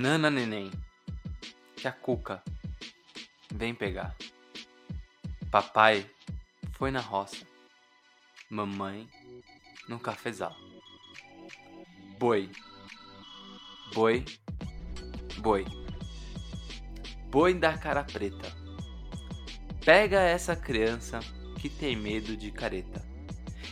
Nana Neném, que a Cuca vem pegar. Papai foi na roça, mamãe no cafezal. Boi, boi, boi, boi da cara preta. Pega essa criança que tem medo de careta.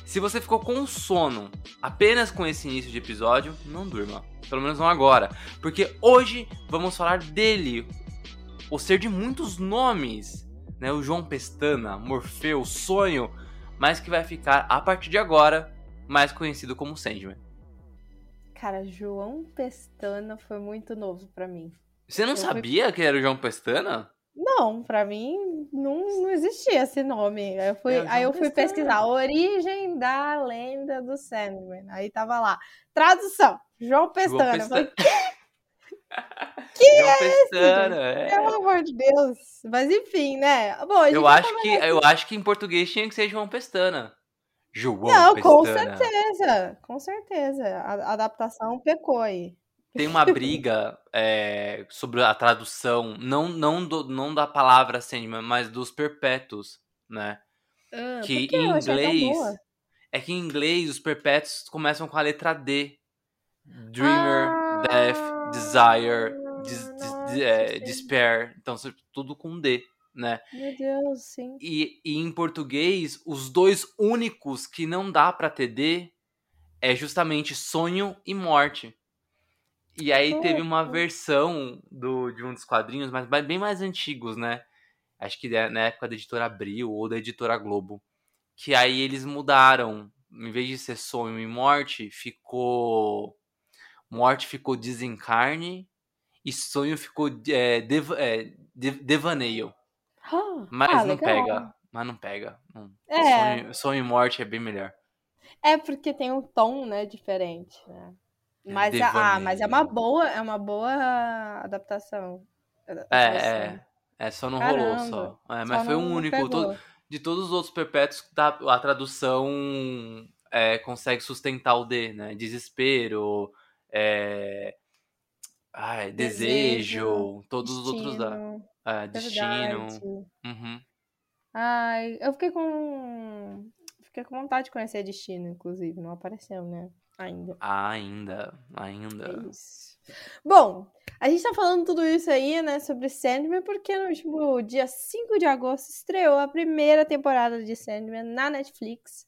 Se você ficou com sono apenas com esse início de episódio, não durma. Pelo menos não agora. Porque hoje vamos falar dele. O ser de muitos nomes. Né? O João Pestana, Morfeu, Sonho. Mas que vai ficar, a partir de agora, mais conhecido como Sandman. Cara, João Pestana foi muito novo para mim. Você não Eu sabia fui... que era o João Pestana? Não, para mim não, não existia esse nome. Aí eu fui, é aí eu fui pesquisar a origem da lenda do Sandman. Aí tava lá, tradução. João Pestana. João Pestana. que João é Pestana, é. Pelo amor de Deus. Mas enfim, né? Bom, eu acho que eu acho que em português tinha que ser João Pestana. João Não, Pestana. com certeza. Com certeza. A adaptação pecou aí. Tem uma briga é, sobre a tradução, não, não, do, não da palavra Sandman, mas dos perpétuos, né? Ah, que em inglês. É que em inglês os perpétuos começam com a letra D. Dreamer, ah, Death, Desire, des, des, é, Despair. Então, tudo com D, né? Meu Deus, sim. E, e em português, os dois únicos que não dá pra ter D é justamente sonho e morte. E aí teve uma versão do, de um dos quadrinhos, mas bem mais antigos, né? Acho que na época da editora Abril ou da editora Globo. Que aí eles mudaram. Em vez de ser sonho e morte, ficou Morte ficou desencarne e sonho ficou é, dev, é, devaneio. Ah, mas ah, não pega. Mas não pega. É. Sonho, sonho, e morte é bem melhor. É porque tem um tom, né, diferente, né? É, mas, é, ah, mas é uma boa, é uma boa adaptação. É, é. É, só não Caramba, rolou só. É, mas só foi o um único. Todo, de todos os outros perpétuos, a tradução é, consegue sustentar o D, né? Desespero, é... Ai, desejo, desejo, todos destino, os outros da. É, destino. Uhum. Ai, eu fiquei com. Fiquei com vontade de conhecer Destino, inclusive. Não apareceu, né? Ainda. Ainda, ainda. É isso. Bom, a gente tá falando tudo isso aí, né, sobre Sandman, porque no último dia 5 de agosto estreou a primeira temporada de Sandman na Netflix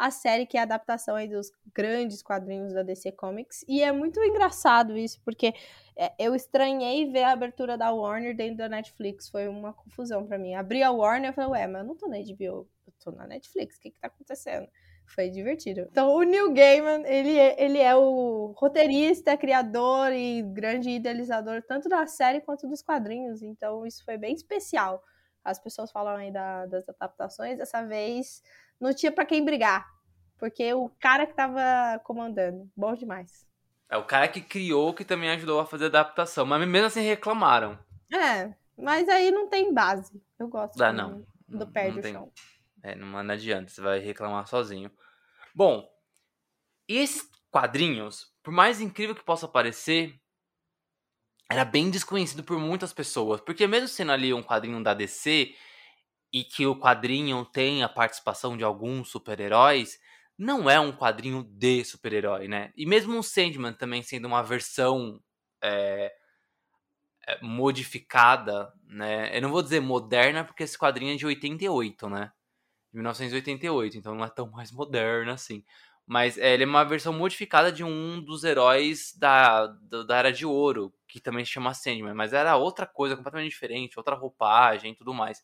a série que é a adaptação aí dos grandes quadrinhos da DC Comics. E é muito engraçado isso, porque é, eu estranhei ver a abertura da Warner dentro da Netflix. Foi uma confusão para mim. Abri a Warner e falei, ué, mas eu não tô na HBO, eu tô na Netflix, o que que tá acontecendo? Foi divertido. Então, o Neil Gaiman, ele é, ele é o roteirista, criador e grande idealizador tanto da série quanto dos quadrinhos. Então, isso foi bem especial. As pessoas falam aí da, das adaptações. Dessa vez, não tinha para quem brigar. Porque o cara que tava comandando, bom demais. É o cara que criou que também ajudou a fazer a adaptação, mas mesmo assim reclamaram. É, mas aí não tem base. Eu gosto ah, não, do pé do tem, chão. É, não, não adianta, você vai reclamar sozinho. Bom, esses quadrinhos, por mais incrível que possa parecer, era bem desconhecido por muitas pessoas, porque mesmo sendo ali um quadrinho da DC, e que o quadrinho tem a participação de alguns super-heróis, não é um quadrinho de super-herói, né? E mesmo o Sandman também sendo uma versão é, modificada, né? Eu não vou dizer moderna, porque esse quadrinho é de 88, né? De 1988, então não é tão mais moderno assim. Mas é, ele é uma versão modificada de um dos heróis da, da Era de Ouro, que também se chama Sandman, mas era outra coisa completamente diferente, outra roupagem e tudo mais.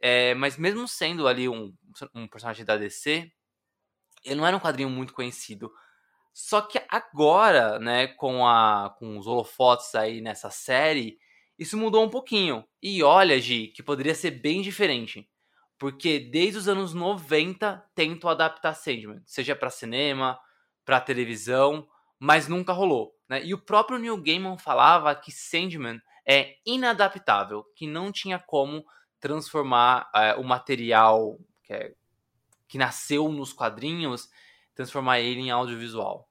É, mas mesmo sendo ali um, um personagem da DC, ele não era um quadrinho muito conhecido. Só que agora, né, com, a, com os holofotes aí nessa série, isso mudou um pouquinho. E olha, Gi, que poderia ser bem diferente. Porque desde os anos 90 tentam adaptar Sandman, seja para cinema, para televisão, mas nunca rolou. Né? E o próprio Neil Gaiman falava que Sandman é inadaptável, que não tinha como transformar é, o material que, é, que nasceu nos quadrinhos, transformar ele em audiovisual.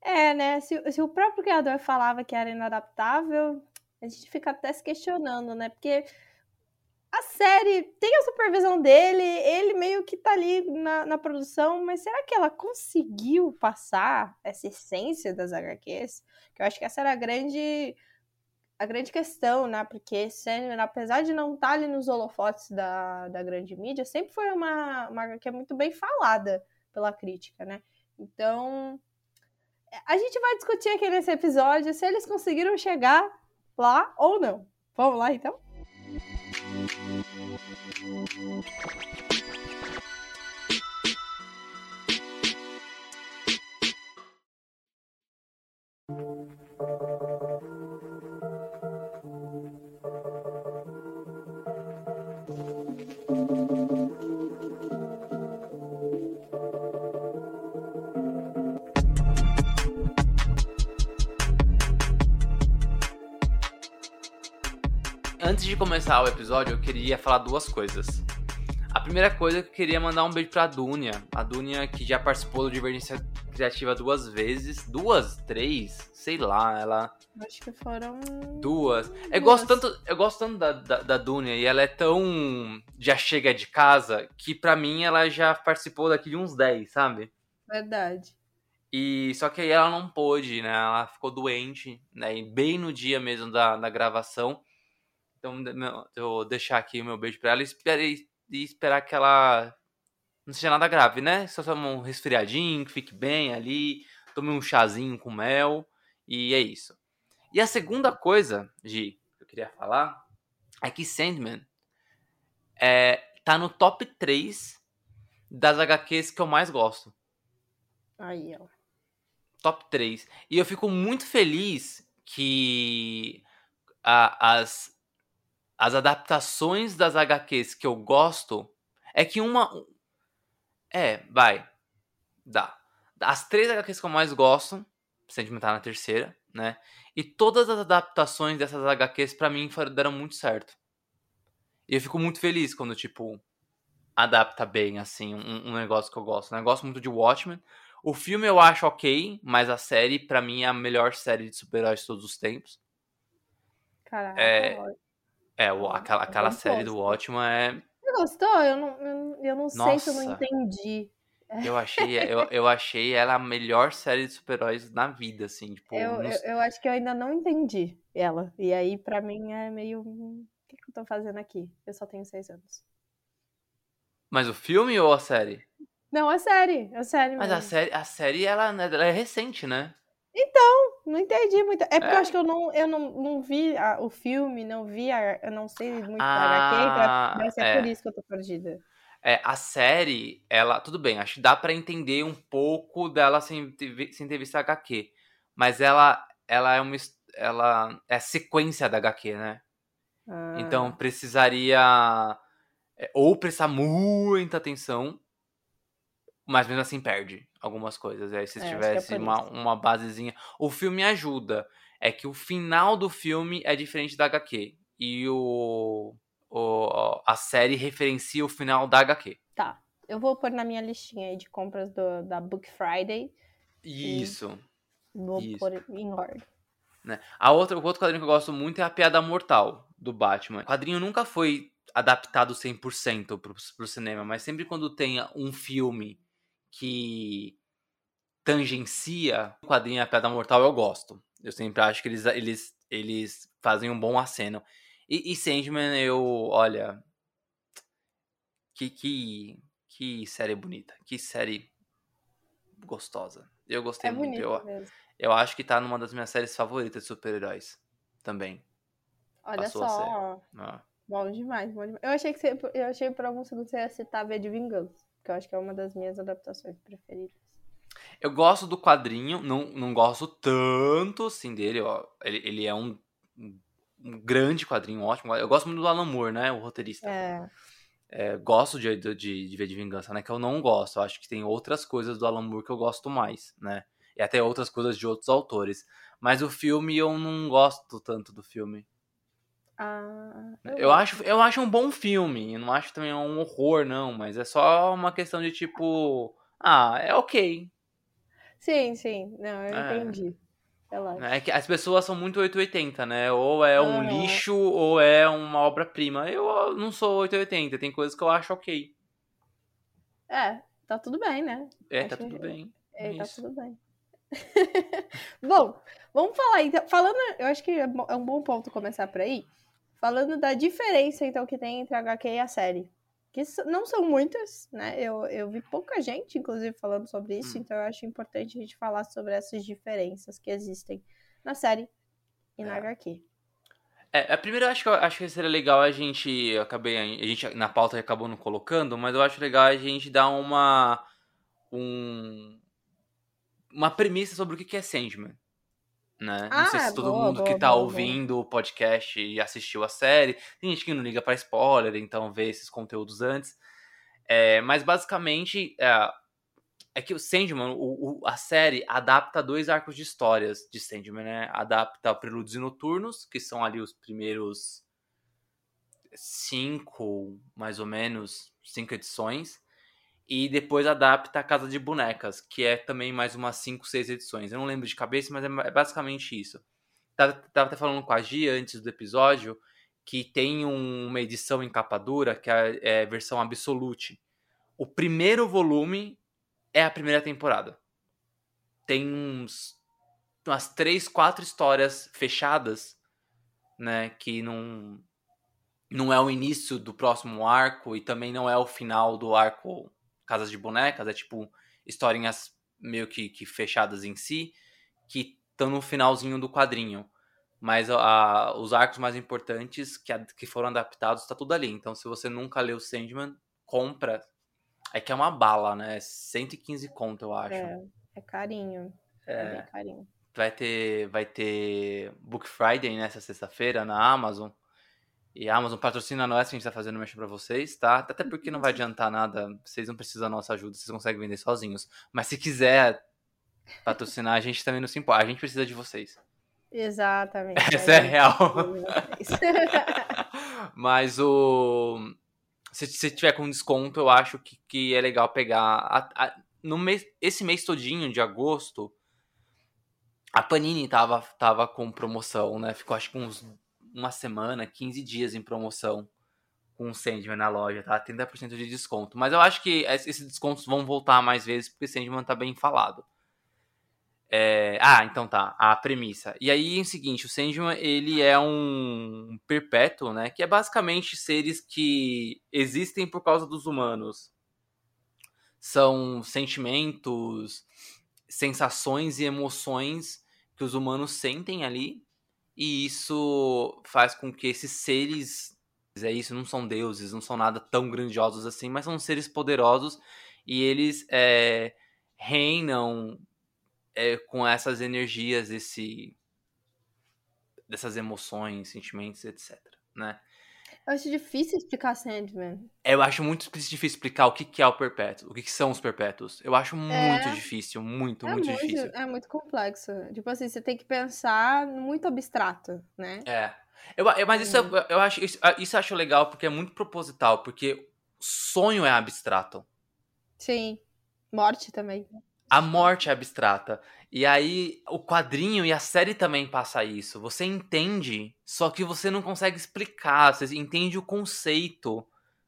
É, né? Se, se o próprio criador falava que era inadaptável, a gente fica até se questionando, né? Porque a série tem a supervisão dele, ele meio que tá ali na, na produção, mas será que ela conseguiu passar essa essência das HQs? Que eu acho que essa era a grande a grande questão, né? Porque Sandman, apesar de não estar tá ali nos holofotes da, da grande mídia, sempre foi uma, uma HQ muito bem falada pela crítica, né? Então, a gente vai discutir aqui nesse episódio se eles conseguiram chegar lá ou não. Vamos lá então? Thank you. Antes de começar o episódio, eu queria falar duas coisas. A primeira coisa é que eu queria mandar um beijo pra Dunia. A Dunia que já participou do Divergência Criativa duas vezes. Duas? Três? Sei lá, ela. Acho que foram. Duas. Eu gosto tanto, eu gosto tanto da, da, da Dunia e ela é tão. Já chega de casa que pra mim ela já participou daqui de uns 10, sabe? Verdade. E só que aí ela não pôde, né? Ela ficou doente, né? E bem no dia mesmo da, da gravação. Então, eu vou deixar aqui o meu beijo pra ela e esperar, e esperar que ela não seja nada grave, né? Só tome um resfriadinho, que fique bem ali, tome um chazinho com mel e é isso. E a segunda coisa, Gi, que eu queria falar é que Sandman é, tá no top 3 das HQs que eu mais gosto. Aí, ó. Top 3. E eu fico muito feliz que a, as as adaptações das HQs que eu gosto é que uma. É, vai. Dá. As três HQs que eu mais gosto, Sentimental na terceira, né? E todas as adaptações dessas HQs para mim deram muito certo. E eu fico muito feliz quando, tipo, adapta bem, assim, um, um negócio que eu gosto. Né? Eu gosto muito de Watchmen. O filme eu acho ok, mas a série, para mim, é a melhor série de super-heróis de todos os tempos. Caraca, é, é, o, aquela, aquela série do Watchmen é. Você gostou? Eu não, eu, eu não sei se eu não entendi. Eu achei, eu, eu achei ela a melhor série de super-heróis na vida, assim. Tipo, eu, nos... eu, eu, acho que eu ainda não entendi ela. E aí, pra mim, é meio. O que, que eu tô fazendo aqui? Eu só tenho seis anos. Mas o filme ou a série? Não, a série. A série Mas mesmo. a série, a série ela, ela é recente, né? Então, não entendi muito. É porque é. eu acho que eu não, eu não, não vi a, o filme, não vi, a, eu não sei muito ah, da HQ, mas é, é por isso que eu tô perdida. É, a série, ela, tudo bem, acho que dá para entender um pouco dela sem, sem ter visto a HQ. Mas ela, ela é uma, ela é sequência da HQ, né? Ah. Então precisaria é, ou prestar muita atenção, mas mesmo assim perde algumas coisas. Aí se é, é tivesse é uma, uma basezinha. O filme ajuda. É que o final do filme é diferente da HQ. E o, o, a série referencia o final da HQ. Tá. Eu vou pôr na minha listinha aí de compras do, da Book Friday. Isso. Vou Isso. pôr em ordem. Né? A outra, o outro quadrinho que eu gosto muito é A Piada Mortal, do Batman. O quadrinho nunca foi adaptado 100% pro, pro cinema, mas sempre quando tem um filme que tangencia o quadrinho A Pedra Mortal, eu gosto. Eu sempre acho que eles, eles, eles fazem um bom aceno. E, e Sandman, eu, olha. Que, que, que série bonita. Que série gostosa. Eu gostei é muito. Eu, mesmo. eu acho que tá numa das minhas séries favoritas de super-heróis. Também. Olha Passou só. Ah. Bom demais, bom demais. Eu achei que você, eu achei por alguns segundos você ia citar V de Vingança que eu acho que é uma das minhas adaptações preferidas. Eu gosto do quadrinho, não, não gosto tanto assim dele, ó. Ele, ele é um, um grande quadrinho, ótimo. Eu gosto muito do Alan Moore, né? O roteirista. É. É, gosto de, de, de ver de vingança, né? Que eu não gosto. Eu acho que tem outras coisas do Alan Moore que eu gosto mais, né? E até outras coisas de outros autores. Mas o filme eu não gosto tanto do filme. Ah, Eu acho, eu acho um bom filme. Eu não acho também um horror, não. Mas é só uma questão de tipo. Ah, é ok. Sim, sim. Não, eu É. entendi. Relaxa. É que as pessoas são muito 880, né? Ou é um Aham. lixo ou é uma obra-prima. Eu não sou 880, tem coisas que eu acho ok. É, tá tudo bem, né? É, Acho tá tudo bem. É, tá Isso. tudo bem. Bom, vamos falar então. Falando, eu acho que é é um bom ponto começar por aí. Falando da diferença, então, que tem entre a HQ e a série. Que não são muitas, né? Eu, eu vi pouca gente, inclusive, falando sobre isso, Hum. então eu acho importante a gente falar sobre essas diferenças que existem na série e na É. HQ. É, a primeira eu acho que eu acho que seria legal a gente. Eu acabei. A gente na pauta acabou não colocando, mas eu acho legal a gente dar uma. Um, uma premissa sobre o que que é Sandman. Né? Ah, não sei se todo boa, mundo que boa, tá boa, ouvindo o podcast e assistiu a série. Tem gente que não liga pra spoiler, então vê esses conteúdos antes. É, mas basicamente. É, é que o Sandman, o, o- a série, adapta dois arcos de histórias de Sandman, né? Adapta Prelúdios e Noturnos, que são ali os primeiros cinco, mais ou menos, cinco edições. E depois adapta a Casa de Bonecas, que é também mais umas cinco, seis edições. Eu não lembro de cabeça, mas é, é basicamente isso. Tava, tava até falando com a Gia antes do episódio que tem um- uma edição em capa dura, que é, é versão Absolute. O primeiro volume é a primeira temporada. Tem uns umas três, quatro histórias fechadas, né, que não não é o início do próximo arco e também não é o final do arco Casas de Bonecas, é tipo historinhas meio que, que fechadas em si, que estão no finalzinho do quadrinho. Mas a- os arcos mais importantes que, a- que foram adaptados tá tudo ali. Então, se você nunca leu Sandman, compra. É que é uma bala, né? 115 conto, eu acho. É, é carinho. É, É, bem carinho. vai ter vai ter Book Friday nessa sexta-feira na Amazon. E a Amazon patrocina nós, que a gente tá fazendo mexer pra vocês, tá? Até porque não vai adiantar nada, vocês não precisam da nossa ajuda, vocês conseguem vender sozinhos. Mas se quiser patrocinar, a gente também não se importa, a gente precisa de vocês. Exatamente. Essa é real. Mas o. Se, se tiver com desconto, eu acho que, que é legal pegar. a- a- no mês, esse mês todinho de agosto, a Panini tava, tava com promoção, né? Ficou acho que uns uma semana, 15 dias em promoção com o Sandman na loja, tá? 30% de desconto. Mas eu acho que es- esses descontos vão voltar mais vezes porque o Sandman tá bem falado. É, Ah, então tá. A premissa. E aí é o seguinte, o Sandman, ele é um perpétuo, né? Que é basicamente seres que existem por causa dos humanos. São sentimentos, sensações e emoções que os humanos sentem ali. E isso faz com que esses seres, é isso, não são deuses, não são nada tão grandiosos assim, mas são seres poderosos e eles é, reinam é, com essas energias, esse, dessas emoções, sentimentos, etc. Né? Eu acho difícil explicar Sandman. Eu acho muito difícil explicar o que que é o perpétuo, o que que são os perpétuos. Eu acho muito É. difícil, muito, É muito, muito, difícil. é muito complexo. Tipo assim, você tem que pensar muito abstrato, né? É. Eu, eu- mas isso, eu, eu acho, isso, isso eu acho legal porque é muito proposital, porque sonho é abstrato. Sim. Morte também. A morte é abstrata. E aí, o quadrinho e a série também passa isso. Você entende, só que você não consegue explicar. Você entende o conceito,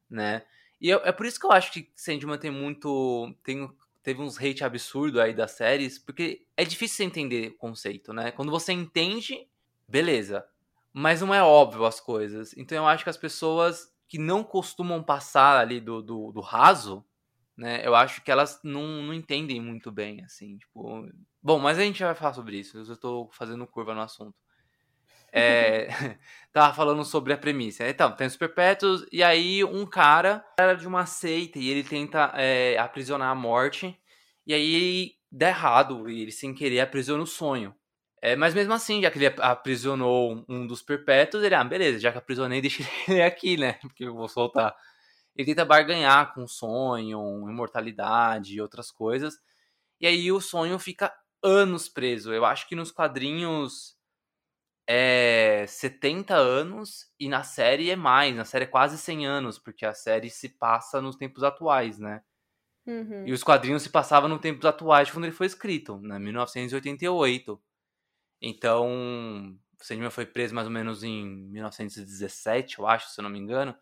né? E eu- é por isso que eu acho que Sandman tem muito. Tem, teve uns hate absurdo aí das séries, porque é difícil você entender o conceito, né? Quando você entende, beleza. Mas não é óbvio as coisas. Então eu acho que as pessoas que não costumam passar ali do, do, do raso, né? Eu acho que elas não, não entendem muito bem, assim, tipo... Bom, mas a gente já vai falar sobre isso, eu tô fazendo curva no assunto. É, tava falando sobre a premissa. Então, tem os perpétuos, e aí um cara era de uma seita, e ele tenta é, aprisionar a morte, e aí dá errado e ele sem querer aprisiona o sonho. É, mas mesmo assim, já que ele aprisionou um dos perpétuos, ele, ah, beleza, já que aprisionei, deixa ele aqui, né? Porque eu vou soltar. Ele tenta barganhar com o sonho, imortalidade e outras coisas. E aí o sonho fica anos preso. Eu acho que nos quadrinhos é 70 anos e na série é mais. Na série é quase 100 anos, porque a série se passa nos tempos atuais, né? Uhum. E os quadrinhos se passavam nos tempos atuais quando ele foi escrito, né? 1988. Então, o Sandman foi preso mais ou menos em 1917, eu acho, se eu não me engano.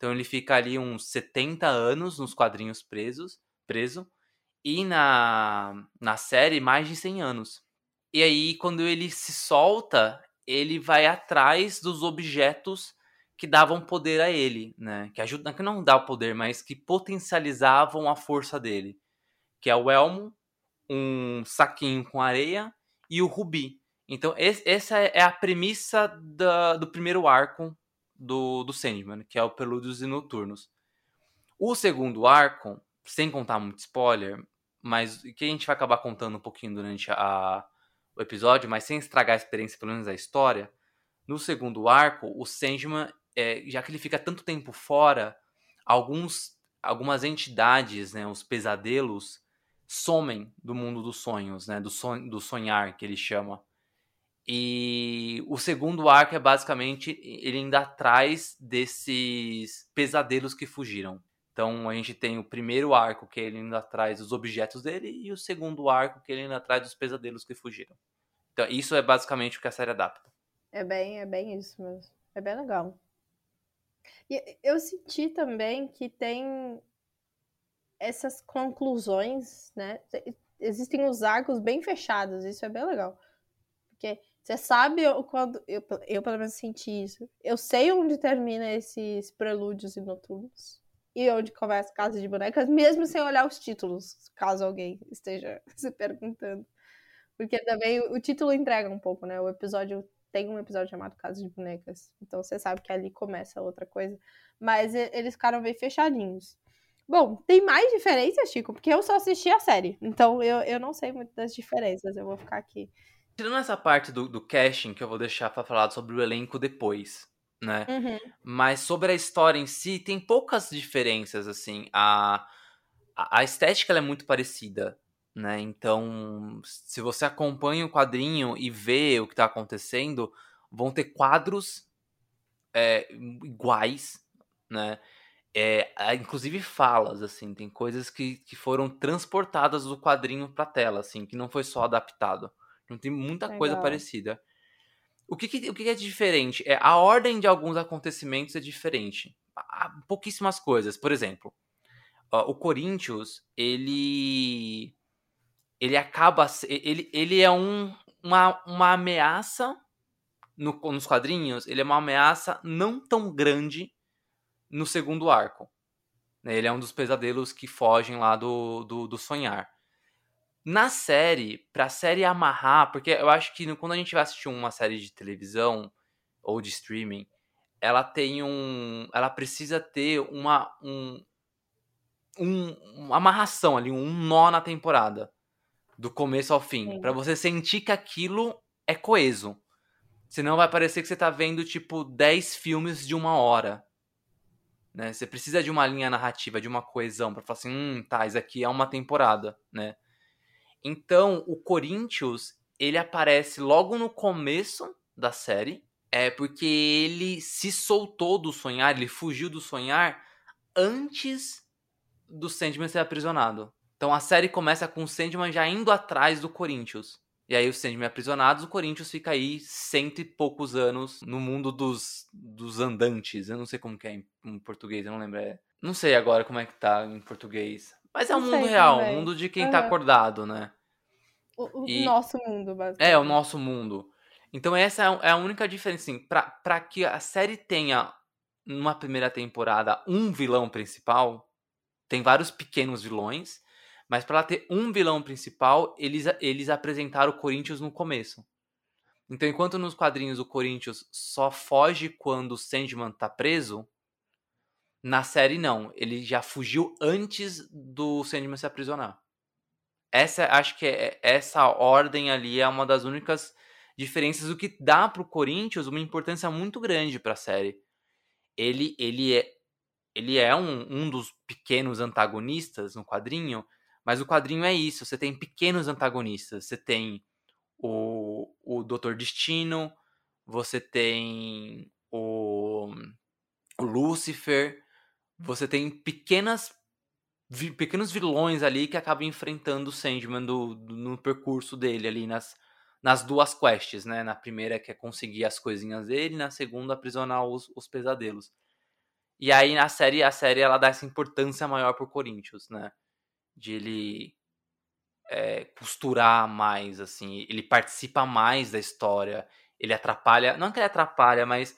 Então ele fica ali uns 70 anos nos quadrinhos presos, preso. E na, na série, mais de 100 anos. E aí, quando ele se solta, ele vai atrás dos objetos que davam poder a ele, né? Que ajudam, que não dá o poder, mas que potencializavam a força dele. Que é o elmo, um saquinho com areia e o rubi. Então, esse, essa é a premissa da, do primeiro arco do, do Sandman, que é o Pelúdios e Noturnos. O segundo arco, sem contar muito spoiler, mas que a gente vai acabar contando um pouquinho durante a, o episódio, mas sem estragar a experiência, pelo menos a história. No segundo arco, o Sandman, é, já que ele fica tanto tempo fora, alguns, algumas entidades, né, os pesadelos, somem do mundo dos sonhos, né, do, son, do sonhar, que ele chama. E o segundo arco é basicamente ele ainda atrás desses pesadelos que fugiram. Então a gente tem o primeiro arco que ele indo atrás dos objetos dele e o segundo arco que ele indo atrás dos pesadelos que fugiram. Então isso é basicamente o que a série adapta. É bem, é bem isso mesmo. É bem legal. E eu senti também que tem essas conclusões, né? Existem os arcos bem fechados, isso é bem legal. Porque você sabe quando. Eu, eu, pelo menos, senti isso. Eu sei onde termina esses prelúdios e noturnos. E onde começa Casa de Bonecas, mesmo sem olhar os títulos, caso alguém esteja se perguntando. Porque também o título entrega um pouco, né? O episódio tem um episódio chamado Casa de Bonecas. Então você sabe que ali começa outra coisa. Mas eles ficaram bem fechadinhos. Bom, tem mais diferenças, Chico? Porque eu só assisti a série. Então eu, eu não sei muito das diferenças. Eu vou ficar aqui Tirando essa parte do, do casting, que eu vou deixar pra falar sobre o elenco depois, né? Uhum. Mas sobre a história em si, tem poucas diferenças, assim. A, a, estética é muito parecida, né? Então, se você acompanha o quadrinho e vê o que tá acontecendo, vão ter quadros é, iguais, né? É, inclusive falas, assim, tem coisas que, que foram transportadas do quadrinho pra tela, assim, que não foi só adaptado. Não tem muita Legal. coisa parecida. O que, que, o que é diferente? É a ordem de alguns acontecimentos é diferente. Há pouquíssimas coisas. Por exemplo, o Corinthians, ele ele acaba ele, ele é um, uma, uma ameaça no, nos quadrinhos, ele é uma ameaça não tão grande no segundo arco. Né? Ele é um dos pesadelos que fogem lá do, do, do sonhar. Na série, pra série amarrar, porque eu acho que quando a gente vai assistir uma série de televisão ou de streaming, ela tem um. Ela precisa ter uma. Um, um, uma amarração ali, um nó na temporada. Do começo ao fim. para você sentir que aquilo é coeso. Senão vai parecer que você tá vendo, tipo, 10 filmes de uma hora. Né? Você precisa de uma linha narrativa, de uma coesão, para falar assim, hum, tá, isso aqui é uma temporada, né? Então, o Corinthians, ele aparece logo no começo da série, é porque ele se soltou do sonhar, ele fugiu do sonhar antes do Sandman ser aprisionado. Então a série começa com o Sandman já indo atrás do Corinthians. E aí o Sandman é aprisionado, o Corinthians fica aí cento e poucos anos no mundo dos, dos andantes. Eu não sei como que é em, português, eu não lembro. É... Não sei agora como é que tá em português. Mas é o um mundo real, o um mundo de quem uhum. tá acordado, né? O, o e... nosso mundo, basicamente. É, o nosso mundo. Então essa é, é a única diferença, assim, pra, pra que a série tenha, numa primeira temporada, um vilão principal, tem vários pequenos vilões, mas para ela ter um vilão principal, eles, eles apresentaram o Corinthians no começo. Então, enquanto nos quadrinhos o Corinthians só foge quando o Sandman tá preso, na série, não. Ele já fugiu antes do Sandman se aprisionar. essa acho que é, essa ordem ali é uma das únicas diferenças o que dá pro Corinthians uma importância muito grande para a série. Ele ele é ele é um, um dos pequenos antagonistas no quadrinho, mas o quadrinho é isso, você tem pequenos antagonistas, você tem o, o Doutor Destino, você tem o, o Lúcifer, você tem pequenas vi, pequenos vilões ali que acabam enfrentando o Sandman do, do, no percurso dele ali nas, nas duas quests, né? Na primeira que é conseguir as coisinhas dele, na segunda aprisionar os, os pesadelos. E aí na série, a série ela dá essa importância maior pro Corinthians, né? De ele é, costurar mais, assim, ele participa mais da história, ele atrapalha, não que ele atrapalha, mas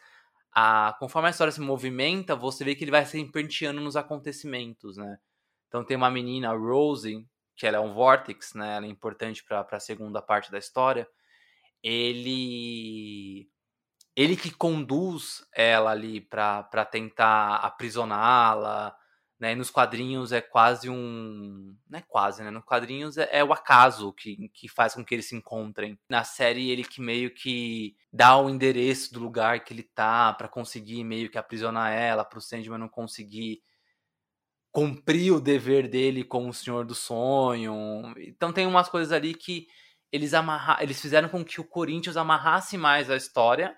a, conforme a história se movimenta, você vê que ele vai se empenteando nos acontecimentos, né? Então tem uma menina, a Rosie, que ela é um Vortex, né? Ela é importante para a segunda parte da história. Ele ele que conduz ela ali para tentar aprisioná-la, né? Nos quadrinhos é quase um, não é quase, né? Nos quadrinhos é, é, o acaso que, que faz com que eles se encontrem. Na série ele que meio que dá o endereço do lugar que ele tá para conseguir meio que aprisionar ela, para o Sandman não conseguir cumprir o dever dele como o Senhor do Sonho. Então tem umas coisas ali que eles amarra... eles fizeram com que o Corinthians amarrasse mais a história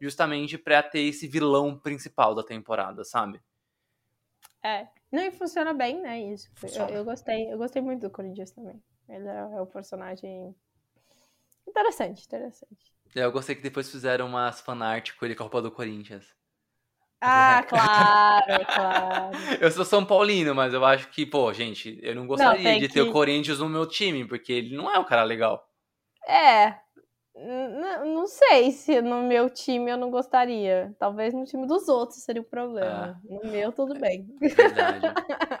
justamente para ter esse vilão principal da temporada, sabe? É. Não, e funciona bem, né? Isso. Eu, eu, gostei, eu gostei muito do Corinthians também. Ele é, é um personagem interessante, interessante. É, eu gostei que depois fizeram umas fanart com ele com a roupa do Corinthians. Ah, claro, claro. Eu sou São Paulino, mas eu acho que, pô, gente, eu não gostaria não, de ter o Corinthians no meu time, porque ele não é um cara legal. É, não sei se no meu time eu não gostaria. Talvez no time dos outros seria o problema. Ah, no meu, tudo bem. Verdade.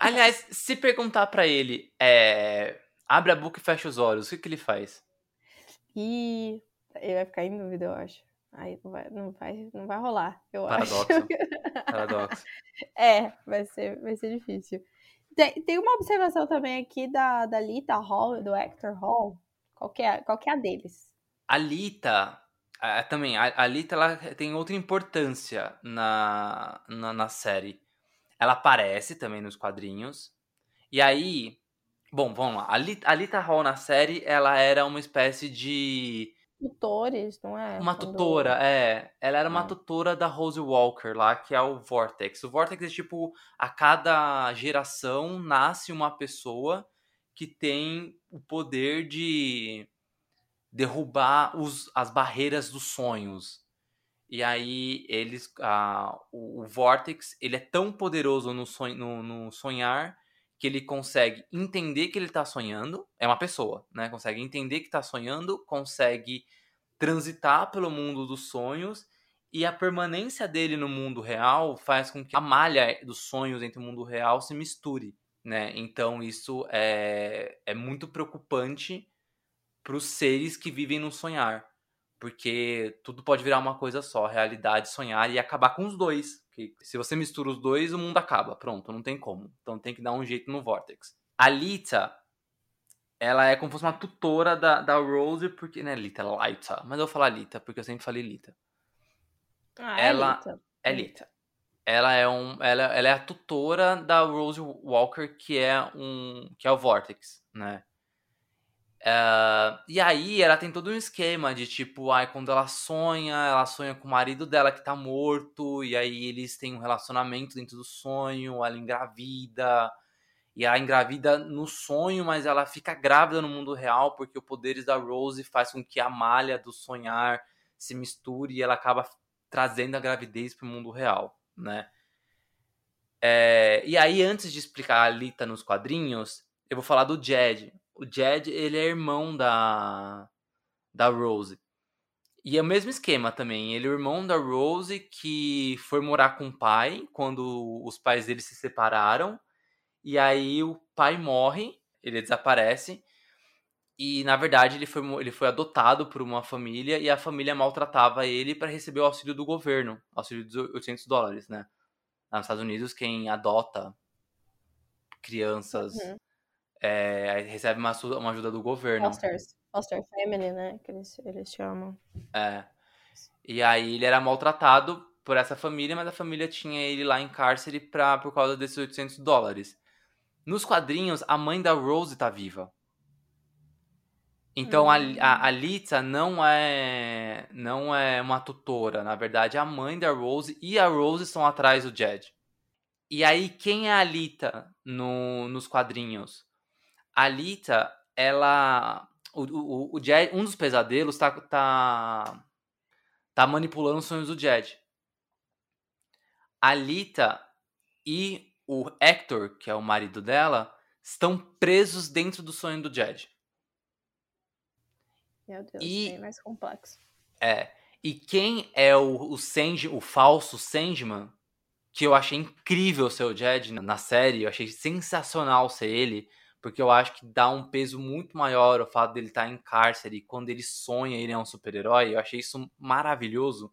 Aliás, se perguntar para ele, é, abre a boca e fecha os olhos, o que, que ele faz? E ele vai ficar em dúvida, eu acho. Aí não vai, não vai, não vai rolar, eu Paradoxo. acho. Paradoxo. É, vai ser, vai ser difícil. Tem, tem uma observação também aqui da, da Lita Hall, do Hector Hall. Qual que é, qual que é a deles? A Lita, a, também, a, a Lita ela tem outra importância na, na, na série. Ela aparece também nos quadrinhos. E aí, bom, vamos lá. A Lita, a Lita Hall na série, ela era uma espécie de tutores, não é? Uma Quando... tutora, é. Ela era uma é. tutora da Rose Walker lá, que é o Vortex. O Vortex é tipo, a cada geração nasce uma pessoa que tem o poder de derrubar os, as barreiras dos sonhos. E aí eles, o, o, Vortex, ele é tão poderoso no, sonho, no, no sonhar que ele consegue entender que ele está sonhando, é uma pessoa, né? Consegue entender que está sonhando, consegue transitar pelo mundo dos sonhos e a permanência dele no mundo real faz com que a malha dos sonhos entre o mundo real se misture, né? Então isso é, é muito preocupante para os seres que vivem no sonhar. Porque tudo pode virar uma coisa só, realidade, sonhar e acabar com os dois. Que se você mistura os dois, o mundo acaba. Pronto, não tem como. Então tem que dar um jeito no Vortex. A Lita, ela é como se fosse uma tutora da, da Rose, porque. Né, Lita, Lita. Mas eu vou falar Lita, porque eu sempre falei Lita. Ah, é ela Lita. é Lita. Ela é um. Ela, ela é a tutora da Rose Walker, que é um. que é o Vortex, né? Uh, e aí ela tem todo um esquema de tipo, ai, quando ela sonha, ela sonha com o marido dela que tá morto, e aí eles têm um relacionamento dentro do sonho, ela engravida, e ela engravida no sonho, mas ela fica grávida no mundo real, porque o poderes da Rose faz com que a malha do sonhar se misture e ela acaba trazendo a gravidez pro mundo real, né? É, e aí, antes de explicar a Lita nos quadrinhos, eu vou falar do Jed o Jed, ele é irmão da, da Rose. E é o mesmo esquema também. Ele é o irmão da Rose que foi morar com o pai quando os pais dele se separaram. E aí o pai morre, ele desaparece. E na verdade ele foi, ele foi adotado por uma família e a família maltratava ele para receber o auxílio do governo, auxílio de 800 dólares, né? Nos Estados Unidos, quem adota crianças uhum É, recebe uma, uma ajuda do governo. Fosters. Foster family, né? Que eles, eles chamam. É. E aí ele era maltratado por essa família, mas a família tinha ele lá em cárcere pra, por causa desses 800 dólares. Nos quadrinhos, a mãe da Rose tá viva. Então a, a, a Lita não é não é uma tutora, na verdade a mãe da Rose e a Rose estão atrás do Jed. E aí quem é a Lita no, nos quadrinhos? A Lita, ela o, o, o Jed, um dos pesadelos tá, tá tá manipulando os sonhos do Jed. A Lita e o Hector, que é o marido dela, estão presos dentro do sonho do Jed. Meu Deus, e, bem mais complexo. É. E quem é o, o Sanji, o falso Sandman, que eu achei incrível ser o Jed na série, eu achei sensacional ser ele, porque eu acho que dá um peso muito maior o fato dele estar tá em cárcere, e quando ele sonha ele é um super-herói, eu achei isso maravilhoso.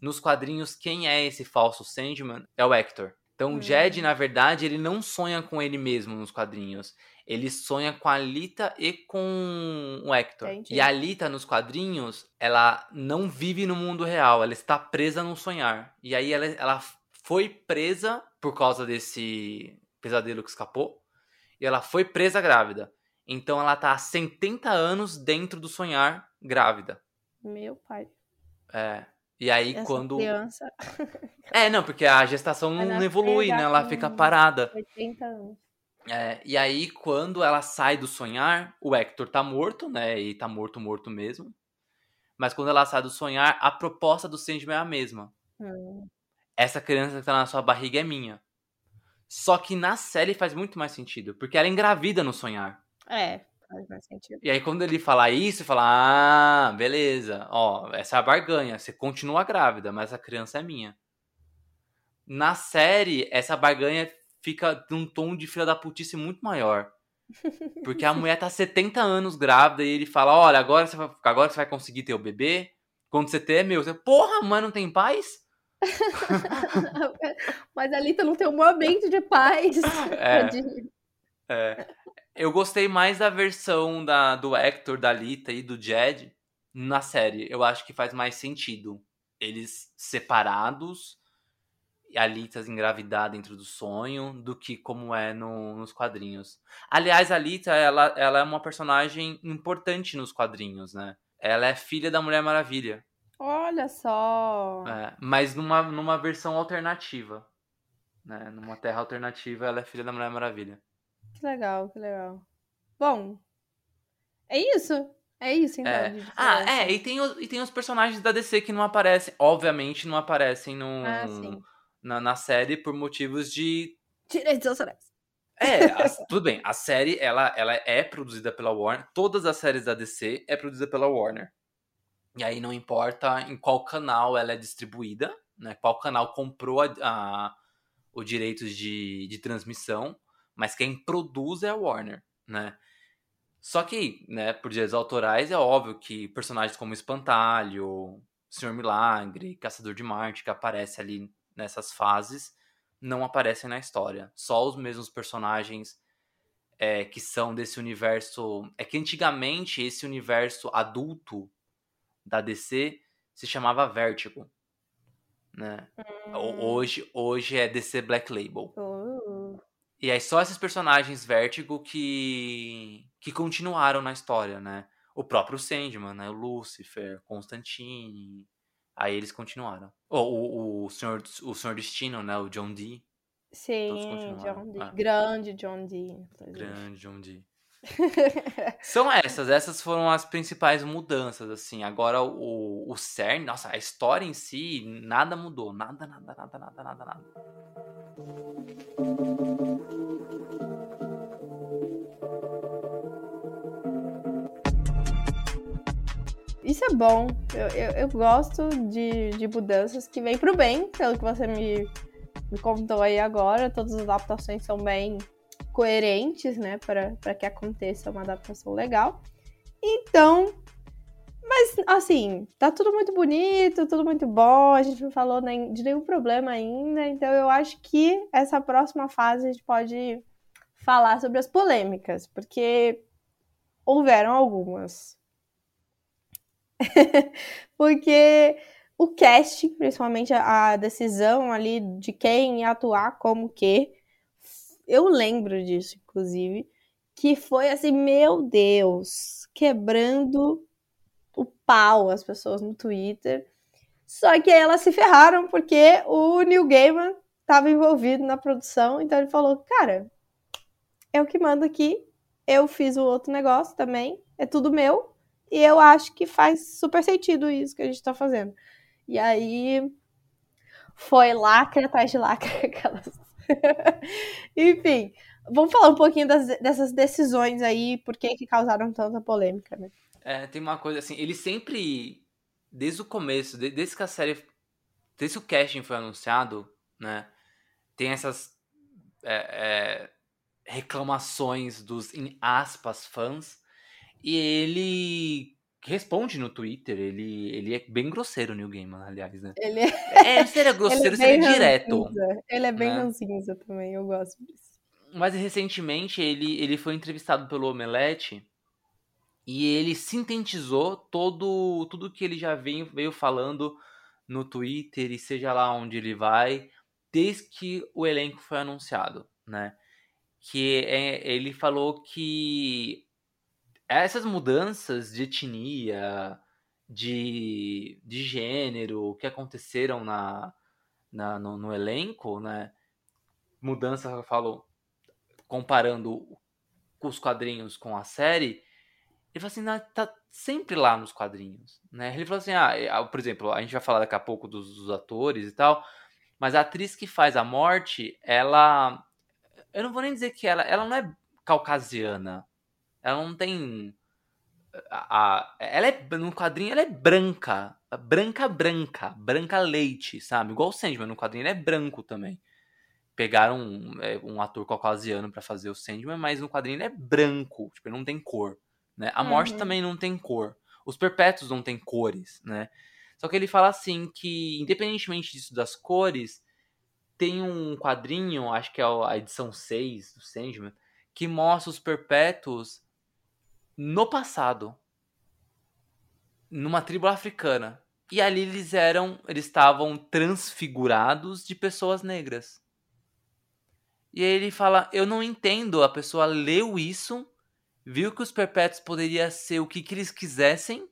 Nos quadrinhos, quem é esse falso Sandman é o Hector. Então, o Jed, hum. na verdade, ele não sonha com ele mesmo nos quadrinhos ele sonha com a Lita e com o Hector. Entendi. E a Lita, nos quadrinhos, ela não vive no mundo real, ela está presa no sonhar. E aí ela, ela foi presa por causa desse pesadelo que escapou, e ela foi presa grávida. Então ela tá há 70 anos dentro do sonhar grávida. Meu pai. É. E aí Essa quando. Criança. é, não, porque a gestação não evolui, né? Ela fica parada. 80 anos. É, e aí, quando ela sai do sonhar, o Hector tá morto, né? E tá morto, morto mesmo. Mas quando ela sai do sonhar, a proposta do Sandman é a mesma. Hum. Essa criança que tá na sua barriga é minha. Só que na série faz muito mais sentido, porque ela é engravida no sonhar. É, faz mais sentido. E aí, quando ele fala isso, fala: Ah, beleza, ó, essa é a barganha. Você continua grávida, mas a criança é minha. Na série, essa barganha fica num tom de filha da putice muito maior. Porque a mulher tá 70 anos grávida e ele fala: Olha, agora você vai, agora você vai conseguir ter o bebê. Quando você ter, meu, você, porra, mãe não tem paz? Mas a Lita não tem um momento de paz. É, é. Eu gostei mais da versão da, do Hector, da Lita e do Jed na série. Eu acho que faz mais sentido. Eles separados a Lita engravidar dentro do sonho do que como é no, nos quadrinhos. Aliás, a Lita, ela, ela é uma personagem importante nos quadrinhos, né? Ela é filha da Mulher Maravilha. Olha só! É, mas numa, numa versão alternativa. Né? Numa terra alternativa, ela é filha da Mulher Maravilha. Que legal, que legal. Bom, é isso. É isso, então. É. Ah, é, e tem, os, e tem os personagens da DC que não aparecem. Obviamente não aparecem no, ah, na, na série por motivos de. Direitos autorais. É, a, tudo bem. A série, ela, ela é produzida pela Warner. Todas as séries da DC é produzida pela Warner. E aí não importa em qual canal ela é distribuída, né? Qual canal comprou a, a, o direitos de, de transmissão, mas quem produz é a Warner, né? Só que, né, por direitos autorais, é óbvio que personagens como Espantalho, Senhor Milagre, Caçador de Marte, que aparece ali nessas fases não aparecem na história. Só os mesmos personagens é, que são desse universo. É que antigamente esse universo adulto da DC se chamava Vertigo. Né? Hum. Hoje, hoje é DC Black Label. Uh. E aí só esses personagens Vertigo que, que continuaram na história, né? O próprio Sandman, né? O Lucifer, Constantine, Aí eles continuaram. O, o, o, senhor, o Senhor Destino, né? O John Dee. Sim, John Dee. Ah. Grande John Dee. Grande John Dee. São essas, essas foram as principais mudanças, assim. Agora o, o CERN, nossa, a história em si, nada mudou. Nada, nada, nada, nada, nada, nada. Isso é bom. Eu, eu, eu gosto de, de mudanças que vêm pro bem, pelo que você me, me contou aí agora. Todas as adaptações são bem coerentes, né? Para que aconteça uma adaptação legal. Então, mas, assim, tá tudo muito bonito, tudo muito bom, a gente não falou nem, de nenhum problema ainda, então eu acho que essa próxima fase a gente pode falar sobre as polêmicas, porque houveram algumas. porque o casting, principalmente a decisão ali de quem atuar como que, eu lembro disso, inclusive, que foi assim, meu Deus, quebrando o pau as pessoas no Twitter. Só que aí elas se ferraram porque o Neil Gaiman estava envolvido na produção, então ele falou: "Cara, é o que manda aqui. Eu fiz o outro negócio também, é tudo meu, e eu acho que faz super sentido isso que a gente tá fazendo". E aí foi lacre atrás de lacre aquelas. Enfim, vamos falar um pouquinho das, dessas decisões aí, por que que causaram tanta polêmica, né? É, tem uma coisa assim, ele sempre, desde o começo, desde que a série, desde que o casting foi anunciado, né, tem essas é, é, reclamações dos, em aspas, fãs, e ele responde no Twitter, ele, ele é bem grosseiro, Neil Gaiman, aliás, né? Ele é, é seria grosseiro, ele é seria direto. Ele é bem né? ranzinza também, eu gosto disso. Mas recentemente ele, ele foi entrevistado pelo Omelete e ele sintetizou todo tudo que ele já veio, veio falando no Twitter e seja lá onde ele vai, desde que o elenco foi anunciado, né? Que é, ele falou que essas mudanças de etnia, de, de gênero que aconteceram na, na no, no elenco, né? Mudanças, eu falo, comparando os quadrinhos com a série, ele falou assim, tá sempre lá nos quadrinhos, né? Ele falou assim, ah, é, ah, por exemplo, a gente vai falar daqui a pouco dos, dos atores e tal, mas a atriz que faz a morte, ela, eu não vou nem dizer que ela, ela não é caucasiana, ela não tem a, a, ela é no quadrinho ela é branca, branca branca, branca leite, sabe? Igual o Sandman no quadrinho ele é branco também. Pegaram um, é, um ator caucasiano para fazer o Sandman, mas no quadrinho ele é branco, tipo, ele não tem cor. Né? A morte uhum. também não tem cor. Os perpétuos não têm cores, né? Só que ele fala assim que, independentemente disso das cores, tem um quadrinho, acho que é a edição 6 do Sandman, que mostra os perpétuos no passado, numa tribo africana. E ali eles eram, eles estavam transfigurados de pessoas negras. E aí ele fala: Eu não entendo. A pessoa leu isso viu que os perpétuos poderia ser o que, que eles quisessem,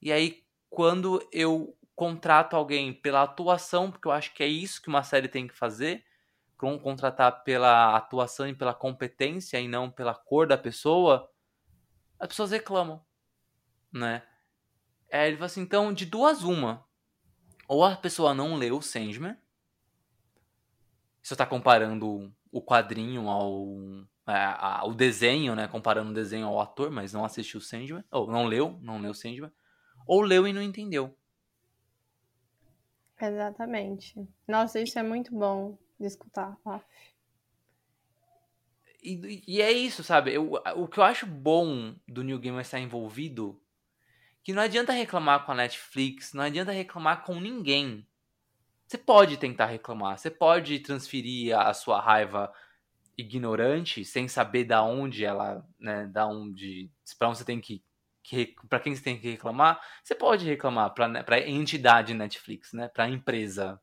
e aí quando eu contrato alguém pela atuação, porque eu acho que é isso que uma série tem que fazer, contratar pela atuação e pela competência e não pela cor da pessoa, as pessoas reclamam, né? É, ele fala assim, então, de duas uma, ou a pessoa não leu o Sandman, você está comparando o quadrinho ao é, a, o desenho, né? Comparando o desenho ao ator, mas não assistiu Sandman. Ou não leu, não leu Sandman. Ou leu e não entendeu. Exatamente. Nossa, isso é muito bom de escutar. E, e, é isso, sabe? Eu, o que eu acho bom do New Gamer estar envolvido, que não adianta reclamar com a Netflix, não adianta reclamar com ninguém. Você pode tentar reclamar, você pode transferir a sua raiva ignorante, sem saber da onde ela, né, da onde, para onde você tem que, que para quem você tem que reclamar, você pode reclamar para né, para entidade Netflix, né, para empresa.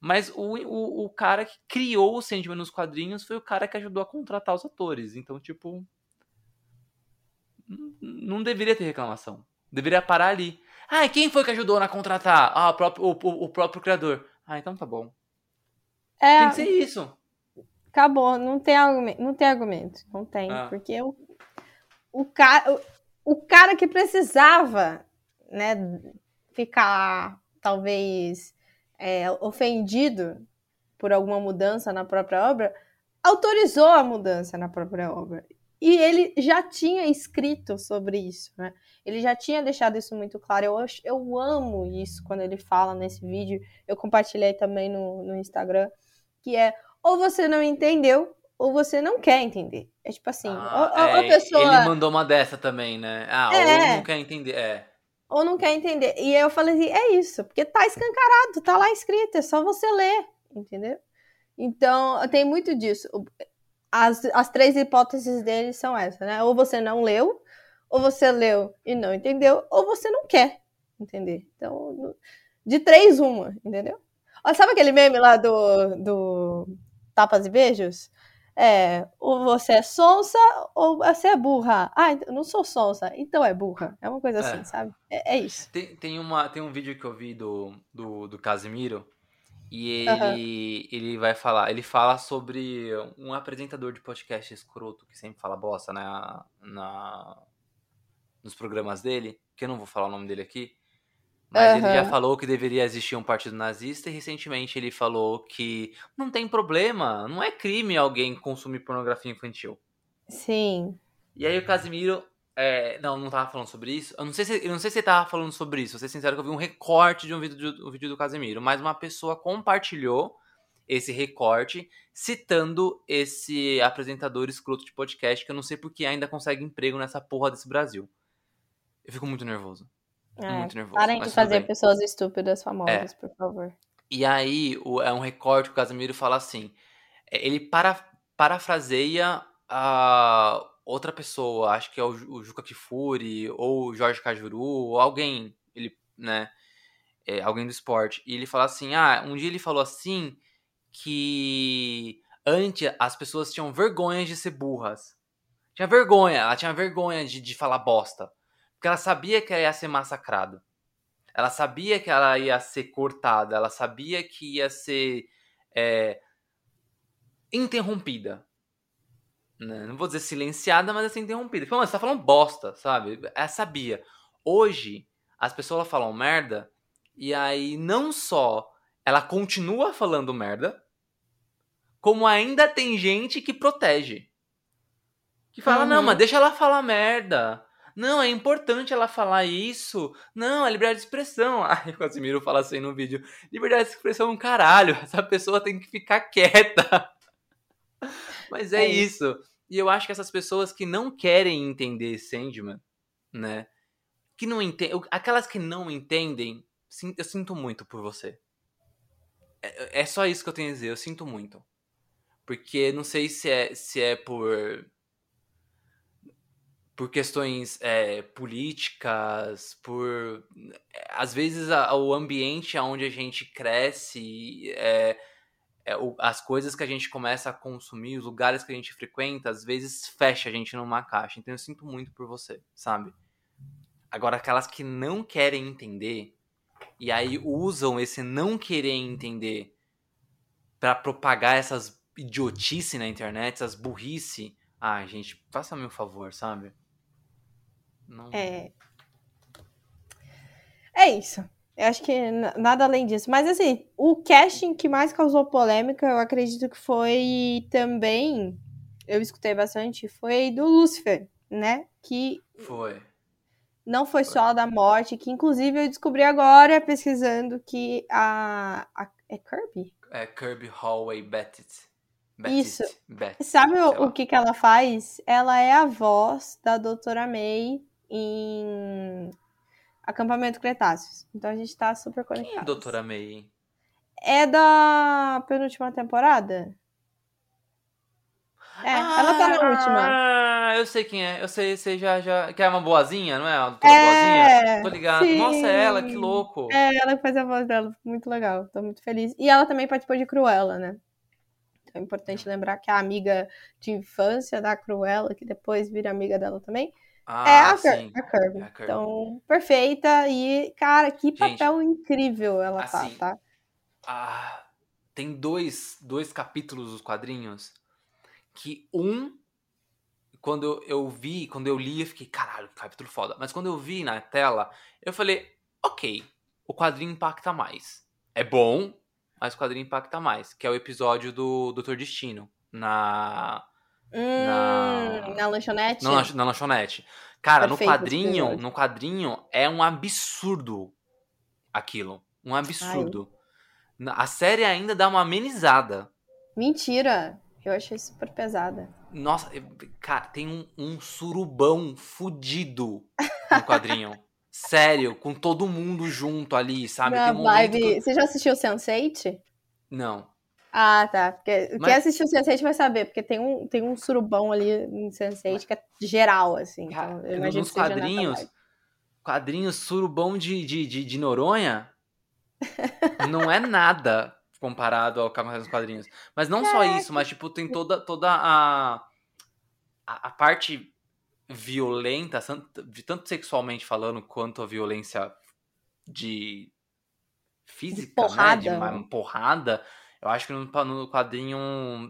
Mas o, o, o cara que criou o Sandman nos quadrinhos foi o cara que ajudou a contratar os atores. Então, tipo, não deveria ter reclamação. Deveria parar ali. Ah, quem foi que ajudou a contratar? Ah, o próprio, o, o, o próprio criador. Ah, então tá bom. É, tem que ser isso. Acabou, não tem argumento, não tem argumento, não tem, ah. porque o, o, cara, o, o cara que precisava, né, ficar talvez é, ofendido por alguma mudança na própria obra, autorizou a mudança na própria obra. E ele já tinha escrito sobre isso, né? Ele já tinha deixado isso muito claro. Eu, eu amo isso quando ele fala nesse vídeo. Eu compartilhei também no, no Instagram, que é ou você não entendeu, ou você não quer entender. É tipo assim, ah, ou, é, a pessoa... Ele mandou uma dessa também, né? Ah, é, ou não quer entender, é. Ou não quer entender. E eu falei assim, é isso, porque tá escancarado, tá lá escrito, é só você ler, entendeu? Então, tem muito disso. as, as três hipóteses dele são essas, né? Ou você não leu, ou você leu e não entendeu, ou você não quer entender. Então, de três, uma, entendeu? Ó, sabe aquele meme lá do, do Tapas e Beijos? É, ou você é sonsa ou você é burra. Ah, eu não sou sonsa, então é burra. É uma coisa assim, É. sabe? É, é isso. Tem, tem, uma, tem um vídeo que eu vi do, do, do Casimiro e ele, ele vai falar, ele fala sobre um apresentador de podcast escroto que sempre fala bosta na, na, nos programas dele, que eu não vou falar o nome dele aqui, mas ele já falou que deveria existir um partido nazista e recentemente ele falou que não tem problema, não é crime alguém consumir pornografia infantil. Sim. E aí o Casimiro. é, não, não tava falando sobre isso. Eu não sei se eu não sei se ele tava falando sobre isso. Vou ser sincero que eu vi um recorte de um vídeo, do- um vídeo do Casimiro. Mas uma pessoa compartilhou esse recorte citando esse apresentador escroto de podcast que eu não sei porque ainda consegue emprego nessa porra desse Brasil. Eu fico muito nervoso. É, muito nervoso. parem de fazer pessoas estúpidas É. famosas, por favor. E aí, o- é um recorte que o Casimiro fala assim: é, ele para, parafraseia a outra pessoa, acho que é o, o Juca Kifuri, ou o Jorge Cajuru, ou alguém, ele, né, é, alguém do esporte. E ele fala assim: ah, um dia ele falou assim que antes as pessoas tinham vergonha de ser burras. Tinha vergonha, ela tinha vergonha de, de falar bosta. Porque ela sabia que ela ia ser massacrada. Ela sabia que ela ia ser cortada, ela sabia que ia ser é, interrompida. Né? Não vou dizer silenciada, mas assim, interrompida. Tipo, "Mano, você tá falando bosta, sabe? Ela sabia. Hoje, as pessoas falam merda, e aí não só ela continua falando merda, como ainda tem gente que protege. Que fala, não, Uhum. mas deixa ela falar merda. Não, é importante ela falar isso. Não, é liberdade de expressão. Aí o Casimiro fala assim no vídeo: liberdade de expressão é um caralho. Essa pessoa tem que ficar quieta. Mas é, É isso. E eu acho que essas pessoas que não querem entender Sandman, né? Que não entendem. Aquelas que não entendem, eu sinto muito por você. É, é só isso que eu tenho a dizer, eu sinto muito. Porque não sei se é, se é por por questões é, políticas, por às vezes a- o ambiente onde a gente cresce, é, é, o- as coisas que a gente começa a consumir, os lugares que a gente frequenta, às vezes fecha a gente numa caixa. Então eu sinto muito por você, sabe? Agora aquelas que não querem entender e aí usam esse não querer entender pra propagar essas idiotice na internet, essas burrice. Ah, gente, faça-me um favor, sabe? Não... É. É isso. Eu acho que nada além disso. Mas assim, o casting que mais causou polêmica, eu acredito que foi também. Eu escutei bastante, foi do Lucifer, né? Que Foi. não foi só da morte, que inclusive eu descobri agora, pesquisando, que a. a é Kirby? É Kirby Hallway Bettit. Isso. Bettit. Sabe o, o que, que ela faz? Ela é a voz da Doutora May em Acampamento Cretáceos. Então a gente tá super Quem é conectado. Doutora May? É da penúltima temporada? É, ela tá na última. Ah, eu sei quem é. Eu sei, sei já, já. Que é uma boazinha, não é? Doutora boazinha? É, Tô ligado. sim. Nossa, é ela, que louco. É, ela que faz a voz dela. Muito legal. Tô muito feliz. E ela também participou de Cruella, né? Então é importante lembrar que a amiga de infância da Cruella, que depois vira amiga dela também, Ah, é a, Kir- sim. a Kirby. É a Kirby. Então, perfeita. E, cara, que Gente, papel incrível ela assim, tá, tá? Ah, tem dois, dois capítulos dos quadrinhos que um quando eu, eu vi, quando eu li, eu fiquei, caralho, que capítulo foda. Mas quando eu vi na tela, eu falei, ok, o quadrinho impacta mais. É bom, mas o quadrinho impacta mais. Que é o episódio do Doutor Destino. Na. Hum, na- na lanchonete? Na, na lanchonete. Cara, no Perfeito esse quadrinho, no quadrinho é um absurdo aquilo. Um absurdo. Na- A série ainda dá uma amenizada. Mentira. Eu achei super pesada. Nossa, cara, tem um, um surubão fudido no quadrinho. Sério, com todo mundo junto ali, sabe? Na vibe... que Você já assistiu Sense8? Não. Ah, tá. Porque Mas- quem assistiu Sense8 vai saber, porque tem um, tem um surubão ali em Sense8 que é geral, assim. Então, eu imagino Nos quadrinhos, quadrinhos surubão de, de, de, de Noronha não é nada comparado ao que acontece nos quadrinhos. Mas não só isso, mas tipo, tem toda, toda a, a, a parte violenta, tanto- de tanto sexualmente falando, quanto a violência de física, porrada, né? De uma porrada. Eu acho que no, no quadrinho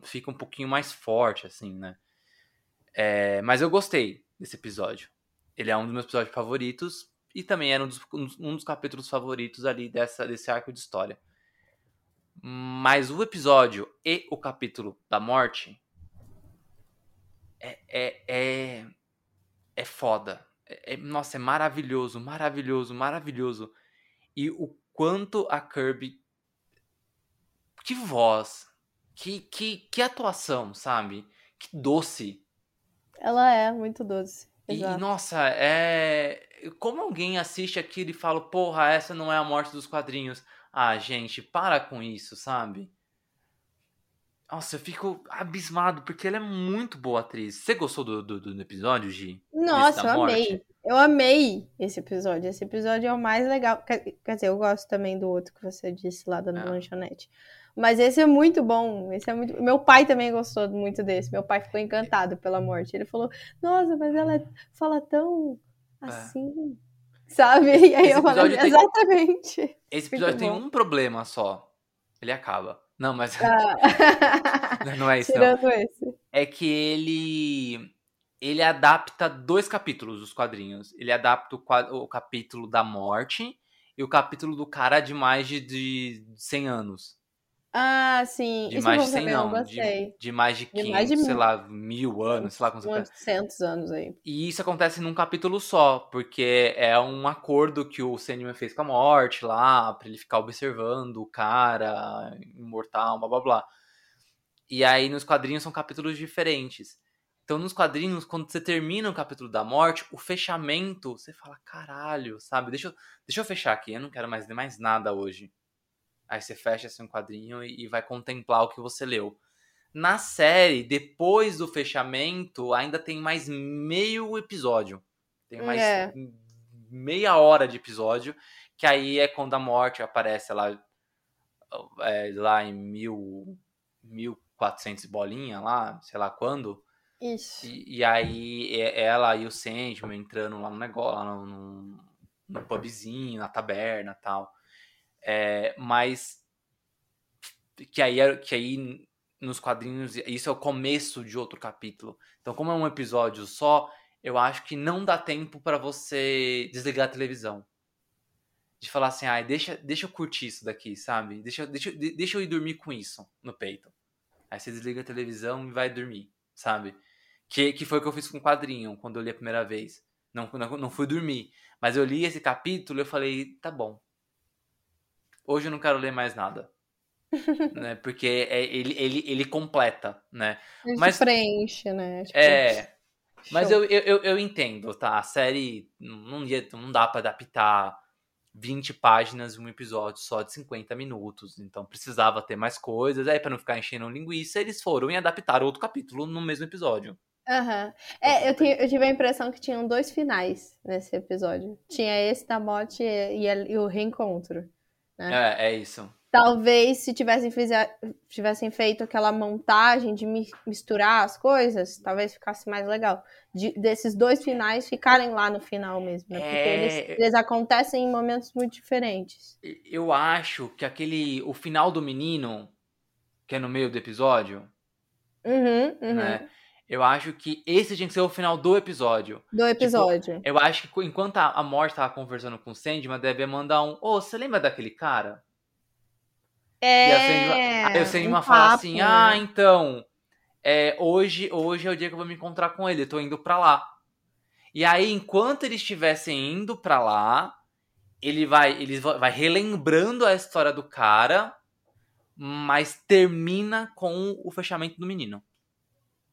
fica um pouquinho mais forte, assim, né? É, mas eu gostei desse episódio. Ele é um dos meus episódios favoritos e também era um dos, um dos capítulos favoritos ali dessa, desse arco de história. Mas o episódio e o capítulo da morte é, é, é, é foda. É- é- nossa, é maravilhoso, maravilhoso, maravilhoso. E o quanto a Kirby. Que voz, que, que, que atuação, sabe? Que doce. Ela é muito doce. E, nossa, é. Como alguém assiste aquilo e fala, porra, essa não é a morte dos quadrinhos. Ah, gente, para com isso, sabe? Nossa, eu fico abismado, porque ela é muito boa atriz. Você gostou do, do, do episódio, Gi? Nossa, eu morte? amei. Eu amei esse episódio. Esse episódio é o mais legal. Quer, quer dizer, eu gosto também do outro que você disse lá da É. lanchonete. Mas esse é muito bom. Esse é muito. Meu pai também gostou muito desse. Meu pai ficou encantado pela morte. Ele falou: Nossa, mas ela é- fala tão assim, sabe? E aí Esse eu falei: tem- Exatamente. Esse episódio tem bom. um problema só. Ele acaba. Não, mas Ah. não é isso, não. Tirando esse. é que ele ele adapta dois capítulos dos quadrinhos. Ele adapta o, o capítulo da morte e o capítulo do cara de mais de, de 100 anos. Ah, sim. De Isso mais de 100 também, eu não, de, de mais de De 500, mais de sei mil. lá, mil anos, sei lá você Uns 800 anos aí. E isso acontece num capítulo só, porque é um acordo que o Sandman fez com a morte lá, pra ele ficar observando o cara, imortal, blá blá blá. E aí nos quadrinhos são capítulos diferentes. Então nos quadrinhos, quando você termina o capítulo da morte, o fechamento, você fala, caralho, sabe? Deixa eu, deixa eu fechar aqui, eu não quero mais ler mais nada hoje. Aí você fecha assim um quadrinho e, e vai contemplar o que você leu. Na série, depois do fechamento, ainda tem mais meio episódio. Tem mais É. meia hora de episódio, que aí é quando a morte aparece lá, é, lá em mil, 1400 bolinha lá, sei lá quando. Isso. E, e aí é- ela e o Sandman entrando lá no negócio, lá no, no, no pubzinho, na taberna e tal. É, mas que aí, que aí nos quadrinhos, isso é o começo de outro capítulo. Então, como é um episódio só, eu acho que não dá tempo pra você desligar a televisão. De falar assim, ai, deixa, deixa eu curtir isso daqui, sabe? Deixa, deixa, de- deixa eu ir dormir com isso no peito. Aí você desliga a televisão e vai dormir, sabe? Que, que foi o que eu fiz com o quadrinho quando eu li a primeira vez. Não, não, não fui dormir. Mas eu li esse capítulo e eu falei, tá bom. Hoje eu não quero ler mais nada. né? Porque é- ele, ele, ele completa, né? Ele Mas- preenche, né? Tipo, É. Mas eu, eu, eu, entendo, tá? A série não, ia- não dá pra adaptar 20 páginas em um episódio só de 50 minutos. Então precisava ter mais coisas. Aí, pra não ficar enchendo linguiça, eles foram e adaptaram outro capítulo no mesmo episódio. Aham. É, eu, tinha- eu tive a impressão que tinham dois finais nesse episódio. Tinha esse da morte e, e e o reencontro. É, é isso. Talvez se tivessem, fizer- tivessem feito aquela montagem de mi- misturar as coisas, talvez ficasse mais legal. De- desses dois finais ficarem lá no final mesmo, né? Porque É. eles, eles acontecem em momentos muito diferentes. Eu acho que aquele. O final do menino, que é no meio do episódio, Uhum, uhum. né? Eu acho que esse tinha que ser o final do episódio. Do episódio. Eu acho que enquanto a, a Morte tava conversando com o Sandman, deve mandar um. Ô, você lembra daquele cara? E a Sandman, é. aí o Sandman um fala papo, assim? Ah, então. É, hoje, hoje é o dia que eu vou me encontrar com ele, eu tô indo pra lá. E aí, enquanto eles estivessem indo pra lá, ele vai, ele va- vai relembrando a história do cara, mas termina com o fechamento do menino.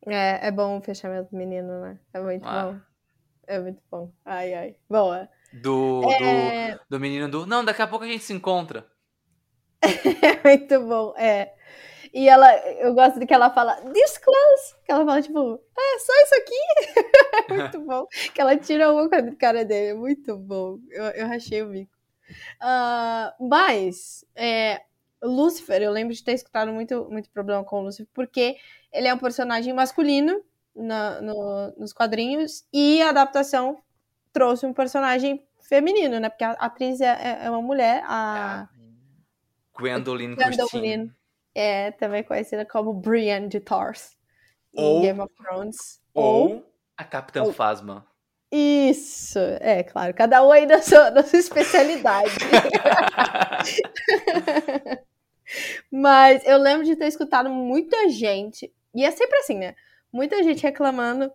É, é bom o fechamento do menino, né? É muito Ah. bom. É muito bom. Ai, ai. Boa. Do, É, do, do menino do. Não, daqui a pouco a gente se encontra. é muito bom. É. E ela, eu gosto de que ela fala, this close. Que ela fala, tipo, é só isso aqui. muito bom. Que ela tira uma com a cara dele. Muito bom. Eu, eu rachei o bico. Uh, mas, é, Lucifer, eu lembro de ter escutado muito, muito problema com o Lucifer, porque ele é um personagem masculino na, no, nos quadrinhos e a adaptação trouxe um personagem feminino, né? Porque a atriz é, é uma mulher, a. É. Gwendolyn, Gwendolyn É, também conhecida como Brienne de Tarth ou, em Game of Thrones. Ou, ou a Capitã ou, Phasma. Isso, é claro, cada um aí na sua, na sua especialidade. Mas eu lembro de ter escutado muita gente, e é sempre assim, né? Muita gente reclamando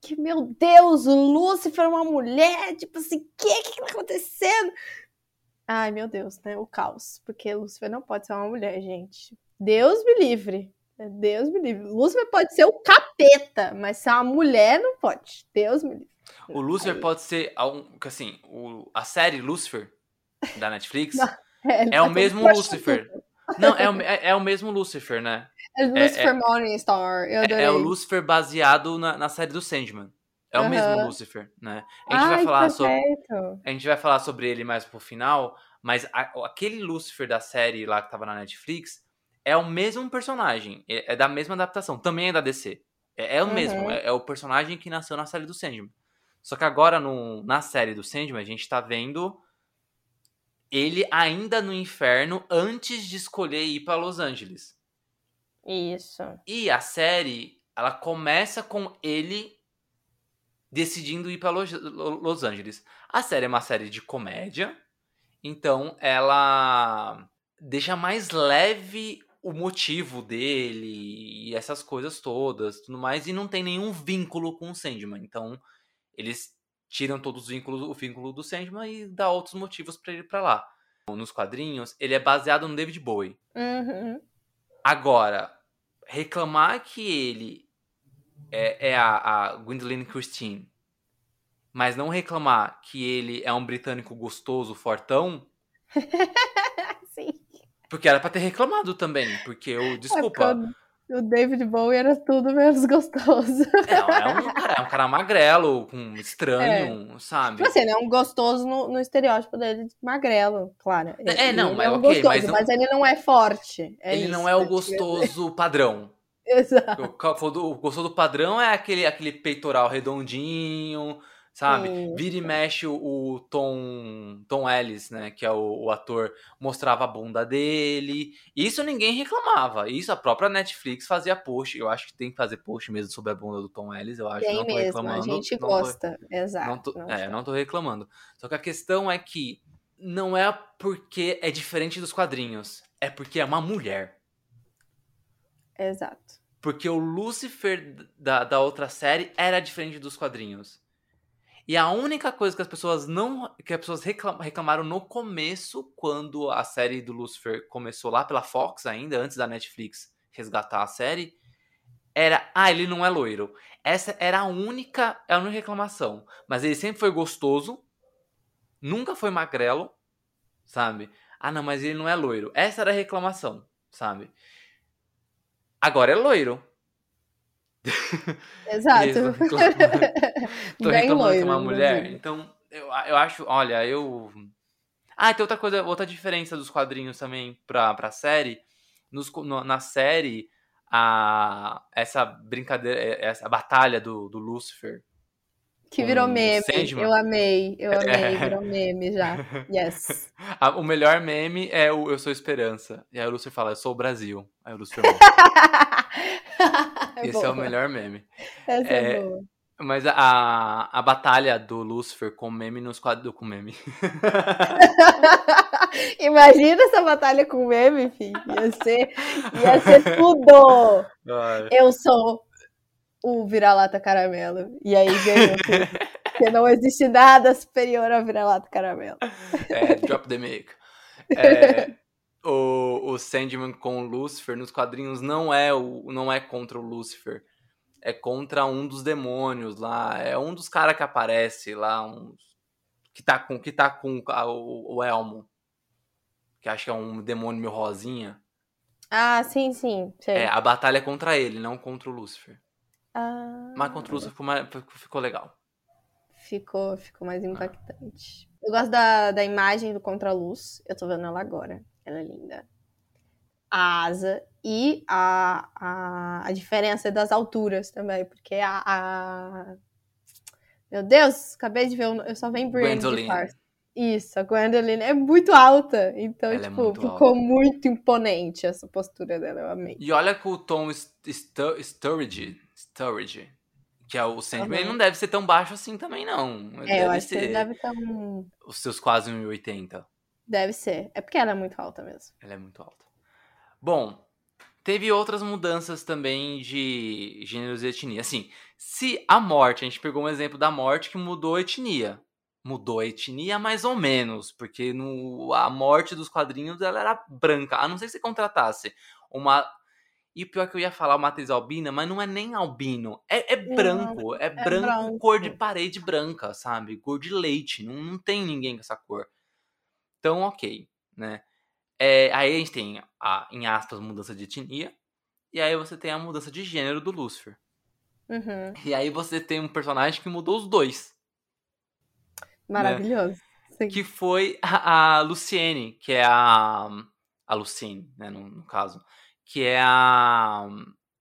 que, meu Deus, o Lúcifer é uma mulher, tipo assim, o que, que tá acontecendo? Ai, meu Deus, né? O caos. Porque Lúcifer não pode ser uma mulher, gente. Deus me livre. Deus me livre. Lúcifer pode ser o capeta, mas ser uma mulher não pode. Deus me livre. O Lúcifer Aí. pode ser, assim, o, a série Lúcifer da Netflix não, é, é o mesmo Lúcifer. Não, é o, é, é, o mesmo Lúcifer, né? É Lucifer é, é, Morningstar. Eu adorei. É, o Lúcifer baseado na, na série do Sandman. É o uhum. mesmo Lúcifer, né? A gente Ai, vai falar sobre. A gente vai falar sobre ele mais pro final, mas a, aquele Lúcifer da série lá que tava na Netflix é o mesmo personagem. É, é da mesma adaptação. Também é da DC. É, é o uhum. mesmo. É, é, o personagem que nasceu na série do Sandman. Só que agora, no, na série do Sandman, a gente tá vendo ele ainda no inferno antes de escolher ir para Los Angeles. Isso. E a série, ela começa com ele decidindo ir para Los, Los Angeles. A série é uma série de comédia, então ela deixa mais leve o motivo dele e essas coisas todas, tudo mais, e não tem nenhum vínculo com o Sandman. Então, eles tiram todos os vínculos, o vínculo do Sandman e dá outros motivos para ele ir para lá. Nos quadrinhos, ele é baseado no David Bowie. Uhum. Agora, reclamar que ele é, é a, a Gwendolyn Christine, mas não reclamar que ele é um britânico gostoso, fortão. Sim. Porque era pra ter reclamado também, porque eu, é desculpa. É o David Bowie era tudo menos gostoso. É, é um cara, é um cara magrelo, com estranho, é. sabe? Tipo assim, ele é um gostoso no, no estereótipo dele de magrelo, claro. É, não, mas é um ok, gostoso, mas, não, mas ele não é forte. É ele isso, não é o gostoso padrão. Exato. O, o gostoso padrão é aquele, aquele peitoral redondinho, sabe? Sim. Vira e mexe o, Tom, Tom Ellis, né? Que é o, o, ator, mostrava a bunda dele. Isso ninguém reclamava. Isso a própria Netflix fazia post. Eu acho que tem que fazer post mesmo sobre a bunda do Tom Ellis. Eu acho tem não tô mesmo, reclamando. A gente gosta, tô, exato. Não tô, não é, não tô reclamando. Só que a questão é que não é porque é diferente dos quadrinhos. É porque é uma mulher. Exato. Porque o Lucifer da, da outra série era diferente dos quadrinhos. E a única coisa que as pessoas não. que as pessoas reclamaram no começo, quando a série do Lucifer começou lá pela Fox ainda, antes da Netflix resgatar a série, era. Ah, ele não é loiro. Essa era a única, a única reclamação. Mas ele sempre foi gostoso, nunca foi magrelo, sabe? Ah, não, mas ele não é loiro. Essa era a reclamação, sabe? Agora é loiro. Exato. Tô Bem reclamando loiro, que é uma mulher. Então, eu, eu acho, olha, eu. Ah, tem outra coisa, outra diferença dos quadrinhos também pra, pra série. Nos, no, na série, a, essa brincadeira, é, essa batalha do, do Lucifer. Que virou meme. Eu amei, eu amei, é. virou meme já. Yes. o melhor meme é o Eu Sou Esperança. E aí o Lucifer fala, Eu sou o Brasil. Aí o Lucifer é Esse boa. é o melhor meme. Essa é, é boa. Mas a, a batalha do Lucifer com meme nos quadros. Com meme. Imagina essa batalha com meme, filho. Ia ser, ia ser tudo. Ai. Eu sou o vira-lata caramelo. E aí ganhou Porque não existe nada superior ao vira-lata caramelo. É, drop the mic. É, o, o Sandman com o Lucifer nos quadrinhos não é, o, não é contra o Lucifer. É contra um dos demônios lá. É um dos caras que aparece lá. Um, que tá com, que tá com a, o, o, Elmo. Que acho que é um demônio meio rosinha. Ah, sim, sim. Sei. É, a batalha é contra ele, não contra o Lúcifer. Ah, Mas contra o Lúcifer ficou, mais- ficou legal. ficou, ficou mais impactante. Eu gosto da, da imagem do contraluz. Eu tô vendo ela agora. Ela é linda. A asa e a, a, a diferença das alturas também, porque a, a- Meu Deus, acabei de ver, eu só venho Brienne de Gwendoline. Isso, a Gwendoline é muito alta, então, Ela é tipo, muito ficou alta. muito imponente essa postura dela, eu amei. E olha que o Tom St- St- Sturridge, Sturridge, que é o Sandman, ele não deve ser tão baixo assim também, não. Ele É, eu deve acho que ele ser deve um... os seus quase 1,80. Deve ser. É porque ela é muito alta mesmo. Ela é muito alta. Bom, teve outras mudanças também de gêneros e etnia. Assim, se a morte, a gente pegou um exemplo da morte que mudou a etnia. Mudou a etnia mais ou menos, porque no, a morte dos quadrinhos ela era branca. A não ser que você contratasse uma. E o pior é que eu ia falar uma atriz albina, mas não é nem albino. É, é branco. É, branco, branco. cor de parede branca, sabe? Cor de leite. Não, não tem ninguém com essa cor. Então, ok, né? É, aí a gente tem, a, em aspas, mudança de etnia. E aí você tem a mudança de gênero do Lucifer. Uhum. E aí você tem um personagem que mudou os dois. Maravilhoso. Sim. Que foi a, a Luciene, que é a. A Lucine, né, no, no caso. Que é a.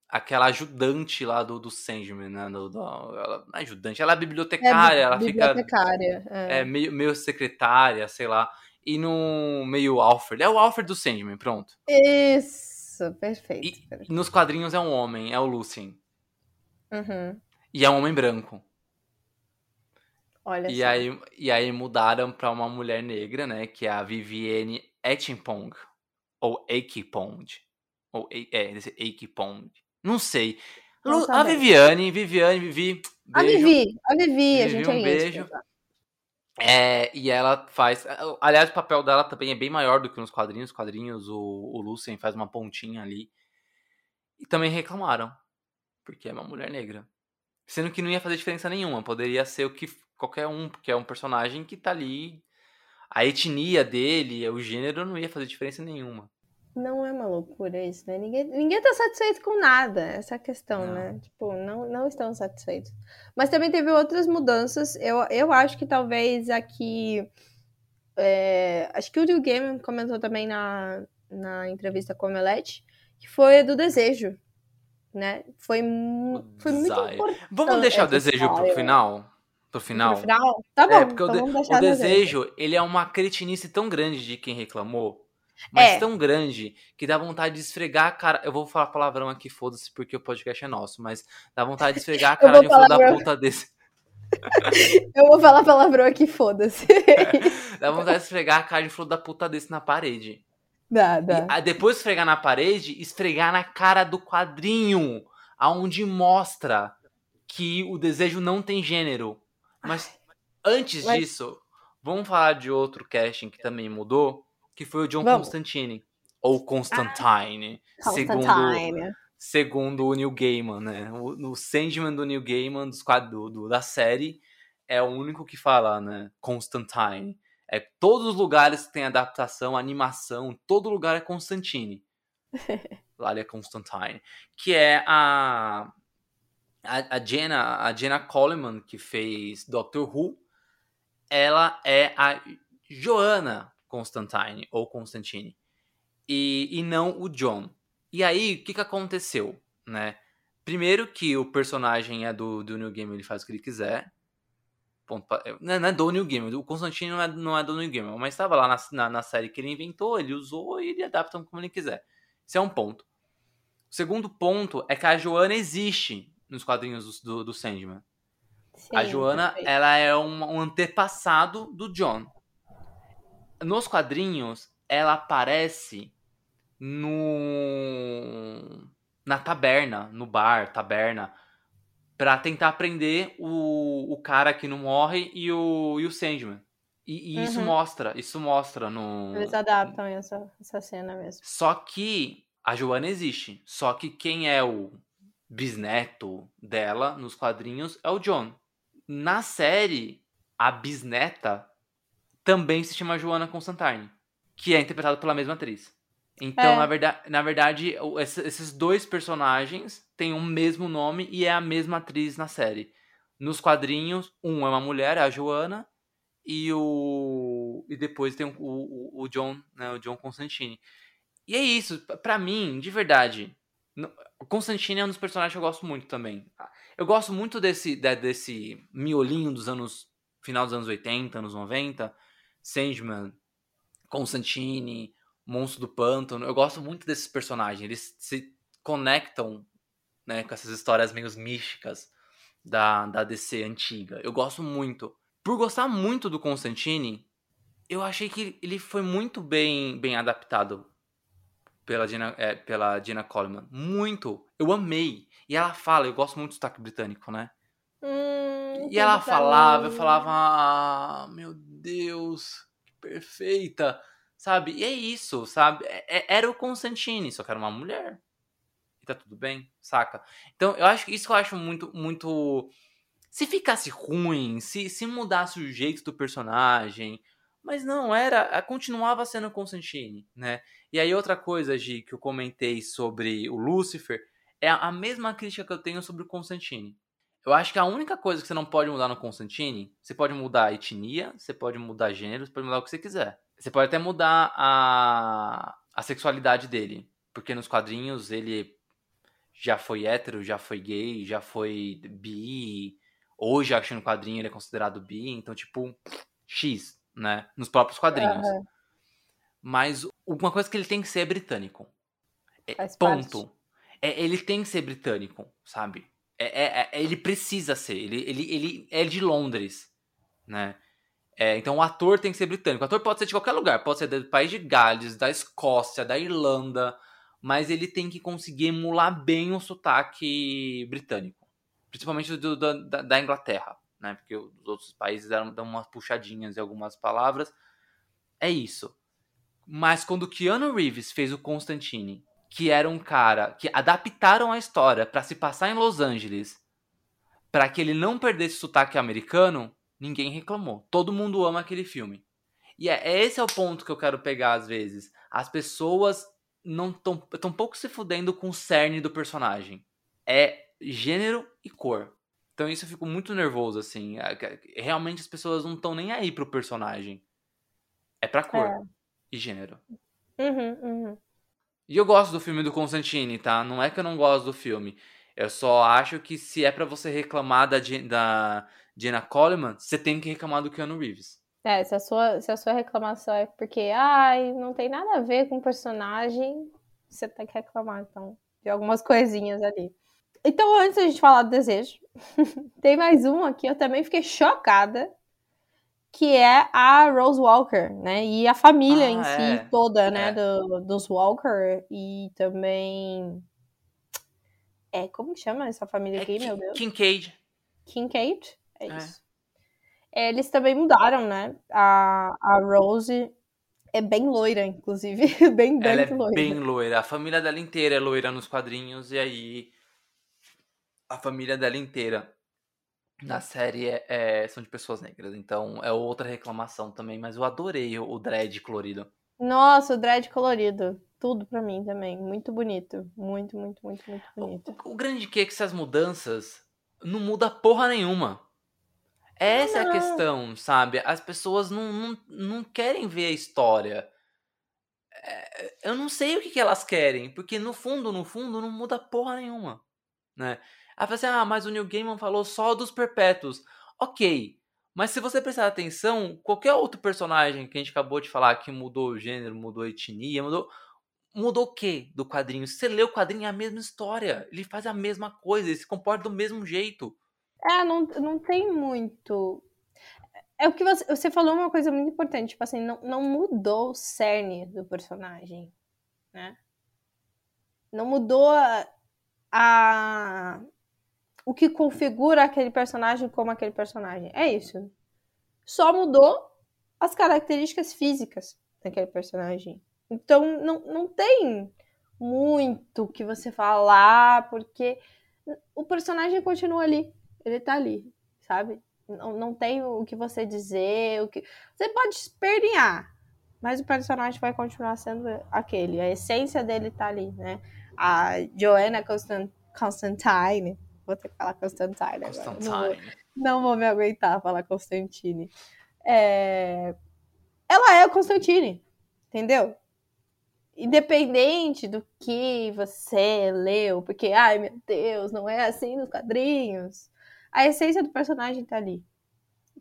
Aquela ajudante lá do, do Sandman, né? Do, do- ela, não é ajudante, ela é bibliotecária, ela fica bibliotecária. É. é, meio, meio secretária, sei lá. E no meio Alfred. É o Alfred do Sandman, pronto. Isso, perfeito. E perfeito. nos quadrinhos é um homem, é o Lucien. Uhum. E é um homem branco. Olha E só. aí, e aí mudaram pra uma mulher negra, né? Que é a Vivienne Etchimpong. Ou Eikipong. Ou, é, Eikipong. Não sei. Não a. Viviane, Viviane, Vivi. A Beijo. Vivi, a Vivi, a Vivi, gente é um íntima. É, e ela faz. Aliás, o papel dela também é bem maior do que nos quadrinhos. Os quadrinhos, o, o Lucien faz uma pontinha ali. E também reclamaram. Porque é uma mulher negra. Sendo que não ia fazer diferença nenhuma. Poderia ser o que qualquer um, porque é um personagem que tá ali. A etnia dele, o gênero não ia fazer diferença nenhuma. Não é uma loucura isso, né? Ninguém, ninguém tá satisfeito com nada, essa é questão, Não. né? Tipo, não, não estão satisfeitos. Mas também teve outras mudanças. Eu, eu acho que talvez aqui. é, acho que o Neil Gaiman comentou também na, na entrevista com o Omelete, que foi a do desejo. Né? Foi, foi muito importante. Vamos deixar o desejo pro final? Pro final? No final? Tá bom, É, porque o, então de- o deixar o desejo. desejo, ele é uma cretinice tão grande de quem reclamou, mas É. tão grande que dá vontade de esfregar a cara. Eu vou falar palavrão aqui, foda-se, porque o podcast é nosso, mas dá vontade de esfregar a cara de um filho da puta desse. Eu vou falar palavrão aqui, foda-se. Dá vontade de esfregar a cara de um filho da puta desse na parede. dá, E dá. ah, depois de esfregar na parede, esfregar na cara do quadrinho, aonde mostra que o desejo não tem gênero. Mas antes Mas- disso, vamos falar de outro casting que também mudou, que foi o John Vamos. Constantine. Ou Constantine, segundo, Constantine. segundo o Neil Gaiman, né? O, o Sandman do Neil Gaiman, dos quadros, do- da série, é o único que fala, né? Constantine. É, todos os lugares que tem adaptação, animação, todo lugar é Constantine. Lá ele é Constantine. Que é a, a, a, Jenna, a Jenna Coleman, que fez Doctor Who. Ela é a Joanna Constantine, ou Constantine. E, e não o John. E aí, o que, que aconteceu, né? Primeiro que o personagem é do, do New Game, ele faz o que ele quiser. Ponto pa- não, não é do New Game, o Constantine não é, não é do New Game, mas estava lá na, na, na série que ele inventou, ele usou e ele adapta como ele quiser. Esse é um ponto. O segundo ponto é que a Joana existe nos quadrinhos do, do, do Sandman. a Sim, Joana, perfeito. ela é um, um antepassado do John. Nos quadrinhos, ela aparece no na taberna, no bar, taberna, pra tentar prender o, o cara que não morre e o, e o Sandman. E, e isso Uhum. mostra, isso mostra no. Eles adaptam essa, essa cena mesmo. Só que a Joana existe. Só que quem é o bisneto dela nos quadrinhos é o John. Na série, a bisneta também se chama Joana Constantine, que é interpretada pela mesma atriz. Então, É. na, verdade, na verdade, esses dois personagens têm o mesmo nome e é a mesma atriz na série. Nos quadrinhos, um é uma mulher, é a Joana, e o e depois tem o, o, o John, né, o John Constantine. E é isso, p- pra mim, de verdade. Constantine é um dos personagens que eu gosto muito também. Eu gosto muito desse, de- desse miolinho dos anos. final dos anos 80, anos 90. Sandman, Constantine, Monstro do Pântano. Eu gosto muito desses personagens. Eles se conectam né, com essas histórias meio místicas da, da DC antiga. Eu gosto muito. Por gostar muito do Constantine, eu achei que ele foi muito bem, bem adaptado pela Gina, é, pela Gina Coleman. Muito. Eu amei. E ela fala, eu gosto muito do sotaque britânico, né? Hum, E ela falava, eu falava, ah, meu Deus, que perfeita, sabe? E é isso, sabe? É- é- era o Constantine, só que era uma mulher. E tá tudo bem, saca? Então, eu acho que isso que eu acho muito, muito. Se ficasse ruim, se, se mudasse o jeito do personagem. Mas não, era. Continuava sendo Constantine, né? E aí, outra coisa, Gi, que eu comentei sobre o Lucifer, é a mesma crítica que eu tenho sobre o Constantine. Eu acho que a única coisa que você não pode mudar no Constantine, você pode mudar a etnia, você pode mudar gênero, você pode mudar o que você quiser. Você pode até mudar a, a sexualidade dele. Porque nos quadrinhos ele já foi hétero, já foi gay, já foi bi. Hoje, acho que no quadrinho ele é considerado bi. Então, tipo, X, né? Nos próprios quadrinhos. Aham. Mas uma coisa que ele tem que ser é britânico. É, ponto. É, ele tem que ser britânico, sabe? É, é- é- ele precisa ser. Ele, ele, ele é de Londres, né? É, então o ator tem que ser britânico. O ator pode ser de qualquer lugar. Pode ser do país de Gales, da Escócia, da Irlanda. Mas ele tem que conseguir emular bem o sotaque britânico. Principalmente do, da, da- Inglaterra, né? Porque os outros países dão, dão umas puxadinhas em algumas palavras. É isso. Mas quando Keanu Reeves fez o Constantine, que era um cara que adaptaram a história pra se passar em Los Angeles, pra que ele não perdesse o sotaque americano, ninguém reclamou. Todo mundo ama aquele filme. E é, é esse é o ponto que eu quero pegar às vezes. As pessoas não estão tão pouco se fudendo com o cerne do personagem. É gênero e cor. Então isso eu fico muito nervoso assim. É que- Realmente as pessoas não estão nem aí pro personagem. É pra cor É. e gênero. Uhum, uhum. E eu gosto do filme do Constantine, tá? Não é que eu não gosto do filme. Eu só acho que se é pra você reclamar da, da Jenna Coleman, você tem que reclamar do Keanu Reeves. É, se a, sua, se a sua reclamação é porque, ai, não tem nada a ver com o personagem, você tem que reclamar, então, de algumas coisinhas ali. Então, antes da gente falar do desejo, tem mais um aqui, eu também fiquei chocada, que é a Rose Walker, né? E a família Ah, em é. si toda, né? É. Do, dos Walker e também. É, como que chama essa família É aqui, meu Deus? Kincaid. Kincaid? É É. isso. Eles também mudaram, né? A, a Rose é bem loira, inclusive. bem, bem Ela é loira. bem loira. A família dela inteira é loira nos quadrinhos. E aí. A família dela inteira na série é, é- são de pessoas negras. Então é outra reclamação também. Mas eu adorei o, o dread colorido. Nossa, o dread colorido. Tudo pra mim também. Muito bonito. Muito, muito, muito, muito bonito. O, o grande que é que essas mudanças não muda porra nenhuma. Essa é a Não. questão, sabe? As pessoas não, não, não querem ver a história. É, eu não sei o que, que elas querem, porque no fundo, no fundo, não muda porra nenhuma, né? Aí fala assim, ah, mas o Neil Gaiman falou só dos perpétuos. Ok, mas se você prestar atenção, qualquer outro personagem que a gente acabou de falar que mudou o gênero, mudou a etnia, mudou... Mudou o quê do quadrinho? Se você lê o quadrinho, é a mesma história. Ele faz a mesma coisa, ele se comporta do mesmo jeito. É, não, não tem muito. É o que você, você falou uma coisa muito importante, tipo assim, não, não mudou o cerne do personagem, né? Não mudou a, a- o que configura aquele personagem como aquele personagem. É isso. Só mudou as características físicas daquele personagem. Então não, não tem muito que você falar, porque o personagem continua ali. Ele tá ali, sabe? Não, não tem o que você dizer, o que. Você pode espernear, mas o personagem vai continuar sendo aquele. A essência dele tá ali, né? A Joanna Constant Constantine. Vou ter que falar Constantine agora. Não vou, não vou me aguentar falar Constantine. É... Ela é o Constantine, entendeu? Independente do que você leu, porque, ai meu Deus, não é assim nos quadrinhos. A essência do personagem tá ali.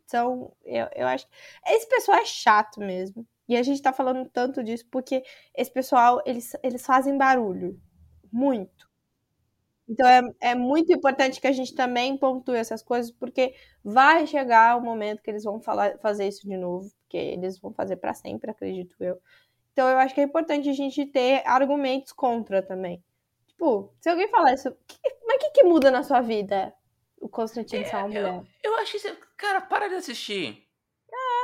Então, eu, eu acho que. Esse pessoal é chato mesmo. E a gente tá falando tanto disso porque esse pessoal, eles, eles fazem barulho. Muito. Então é, é muito importante que a gente também pontue essas coisas, porque vai chegar o momento que eles vão falar, fazer isso de novo, porque eles vão fazer para sempre, acredito eu. Então eu acho que é importante a gente ter argumentos contra também. Tipo, se alguém falar isso, que, mas o que, que muda na sua vida? O Constantino é, uma mulher. Eu, eu acho que. Cara, para de assistir.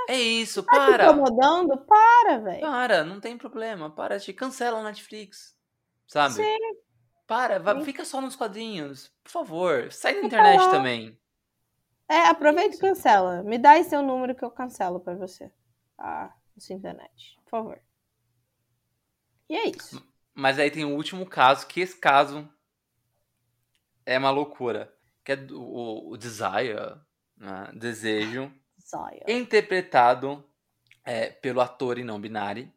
É, é isso, tá para. Tá incomodando? Para, velho. Para, não tem problema. Para de. Cancela a Netflix. Sabe? Sim. Para, vai, fica só nos quadrinhos. Por favor. Sai da internet também. É, aproveita e cancela. Me dá aí seu número que eu cancelo pra você. Ah, sua internet. Por favor. E é isso. Mas aí tem o último caso, que esse caso é uma loucura. Que é o, o Desire, né? Desejo, Desire. interpretado é, pelo ator e não binário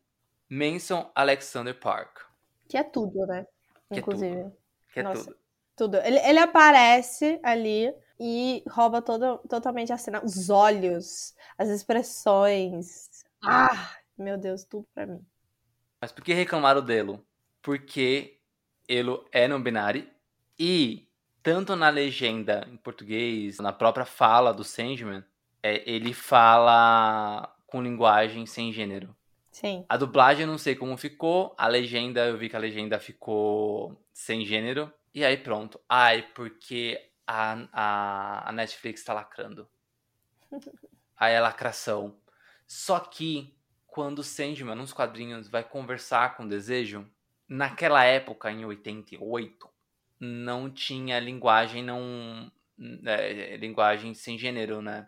Manson Alexander Park. Que é tudo, né? Que Inclusive. É tudo. Que é Nossa, tudo. tudo. Ele, ele aparece ali e rouba todo, totalmente a cena. Os olhos, as expressões. Ah, meu Deus, tudo pra mim. Mas por que reclamaram dele? Porque ele é não binário e tanto na legenda em português, na própria fala do Sandman, é, ele fala com linguagem sem gênero. Sim. A dublagem eu não sei como ficou, a legenda, eu vi que a legenda ficou sem gênero. E aí pronto. Ai, porque a, a, a Netflix tá lacrando. aí é lacração. Só que quando o Sandman, nos quadrinhos, vai conversar com o Desejo, naquela época, em 88, não tinha linguagem não é, linguagem sem gênero, né?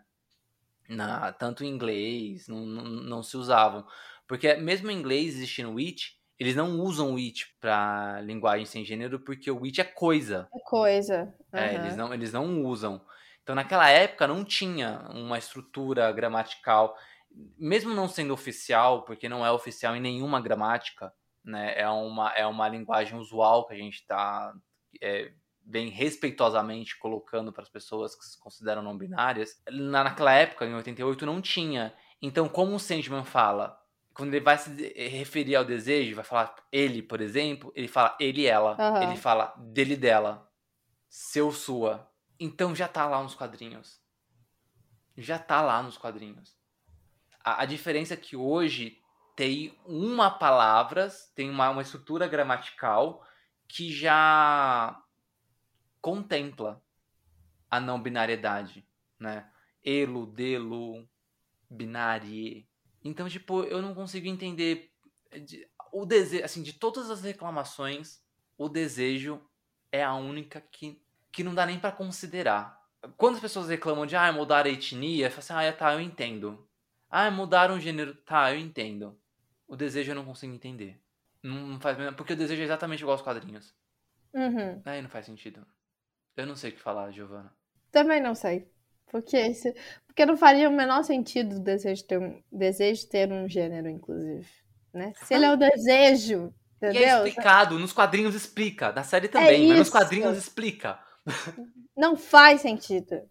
Na, tanto em inglês não, não, não, se usavam. Porque mesmo em inglês existindo it, eles não usam o it para linguagem sem gênero porque o it é coisa. É coisa. Uhum. É, eles não, eles não usam. Então naquela época não tinha uma estrutura gramatical, mesmo não sendo oficial, porque não é oficial em nenhuma gramática, né? É uma, é uma linguagem usual que a gente está é, bem respeitosamente colocando para as pessoas que se consideram não binárias, na, naquela época, em 88, não tinha. Então, como o Sandman fala, quando ele vai se referir ao desejo, vai falar ele, por exemplo, ele fala ele ela. Uhum. Ele fala dele dela. Seu sua. Então já tá lá nos quadrinhos. Já tá lá nos quadrinhos. A, a diferença é que hoje tem uma palavra, tem uma, uma estrutura gramatical que já contempla a não binariedade, né? Elo, delo, binárie. Então, tipo, eu não consigo entender o desejo, assim, de todas as reclamações, o desejo é a única que, que não dá nem para considerar. Quando as pessoas reclamam de, ah, mudar a etnia, eu falo assim, ah, tá, eu entendo. Ah, mudaram o gênero, tá, eu entendo. O desejo eu não consigo entender. Não faz Porque o desejo é exatamente igual aos quadrinhos. Uhum. Aí não faz sentido. Eu não sei o que falar, Giovana. Também não sei. Porque, porque não faria o menor sentido o desejo ter um, desejo ter um gênero, inclusive. Né? Se ele é o desejo, entendeu? E é explicado, nos quadrinhos explica. Na série também, é mas nos quadrinhos explica. Não faz sentido.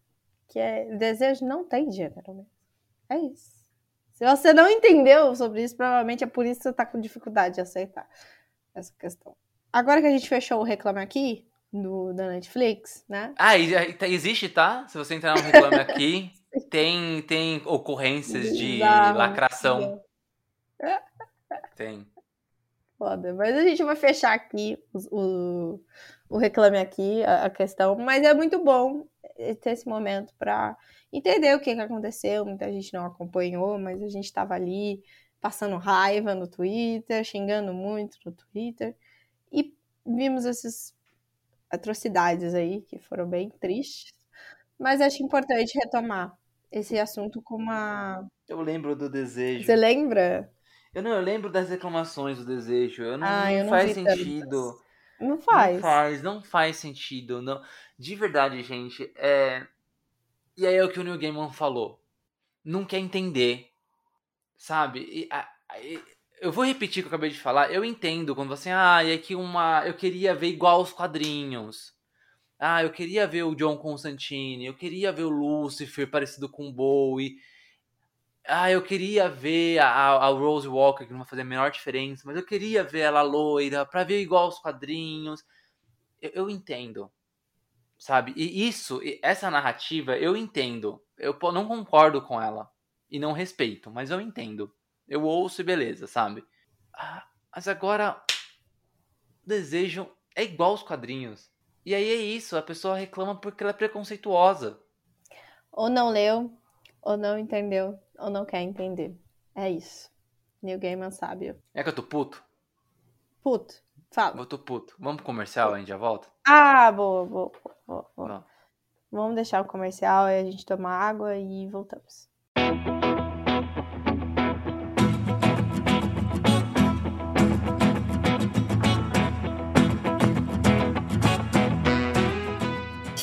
Que é, desejo não tem gênero. É isso. Se você não entendeu sobre isso, provavelmente é por isso que você está com dificuldade de aceitar essa questão. Agora que a gente fechou o Reclame Aqui, do, da Netflix, né? Ah, existe, tá? Se você entrar no Reclame Aqui, tem, tem ocorrências de lacração. Tem. Foda, mas a gente vai fechar aqui o, o, o Reclame Aqui, a, a questão. Mas é muito bom ter esse momento para entender o que, que aconteceu. Muita gente não acompanhou, mas a gente estava ali passando raiva no Twitter, xingando muito no Twitter. E vimos essas atrocidades aí que foram bem tristes. Mas acho importante retomar esse assunto com uma. Eu lembro do desejo. Você lembra? Eu não, eu lembro das reclamações do desejo. Eu não, Ah, não eu não faz sentido. tantas. Não Não faz. faz, não faz sentido. Não. De verdade, gente, é. E aí é o que o Neil Gaiman falou. Não quer entender. Sabe? E, a- a- e- eu vou repetir o que eu acabei de falar. Eu entendo quando você. Ah, é que uma. Eu queria ver igual os quadrinhos. Ah, eu queria ver o John Constantine. Eu queria ver o Lucifer parecido com o Bowie. Ah, eu queria ver a, a Rose Walker, que não vai fazer a menor diferença, mas eu queria ver ela loira, pra ver igual os quadrinhos. Eu, eu entendo, sabe? E isso, essa narrativa, eu entendo. Eu não concordo com ela. E não respeito, mas eu entendo. Eu ouço e beleza, sabe? Ah, mas agora. Desejo é igual os quadrinhos. E aí é isso, a pessoa reclama porque ela é preconceituosa. Ou não leu, ou não entendeu, ou não quer entender. É isso. Neil Gaiman sábio. É que eu tô puto? Puto, fala. Eu tô puto. Vamos pro comercial, a gente já volta? Ah, boa, boa, boa, boa. Vamos. Deixar o comercial e a gente toma água e voltamos.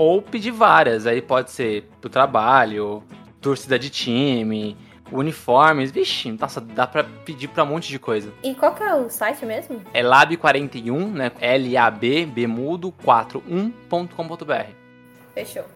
ou pedir várias. Aí pode ser pro trabalho, torcida de time, uniformes. Vixe, nossa, dá pra pedir pra um monte de coisa. E qual que é o site mesmo? É lab41, né? L-A-B, B mudo, 41.com.br. Fechou.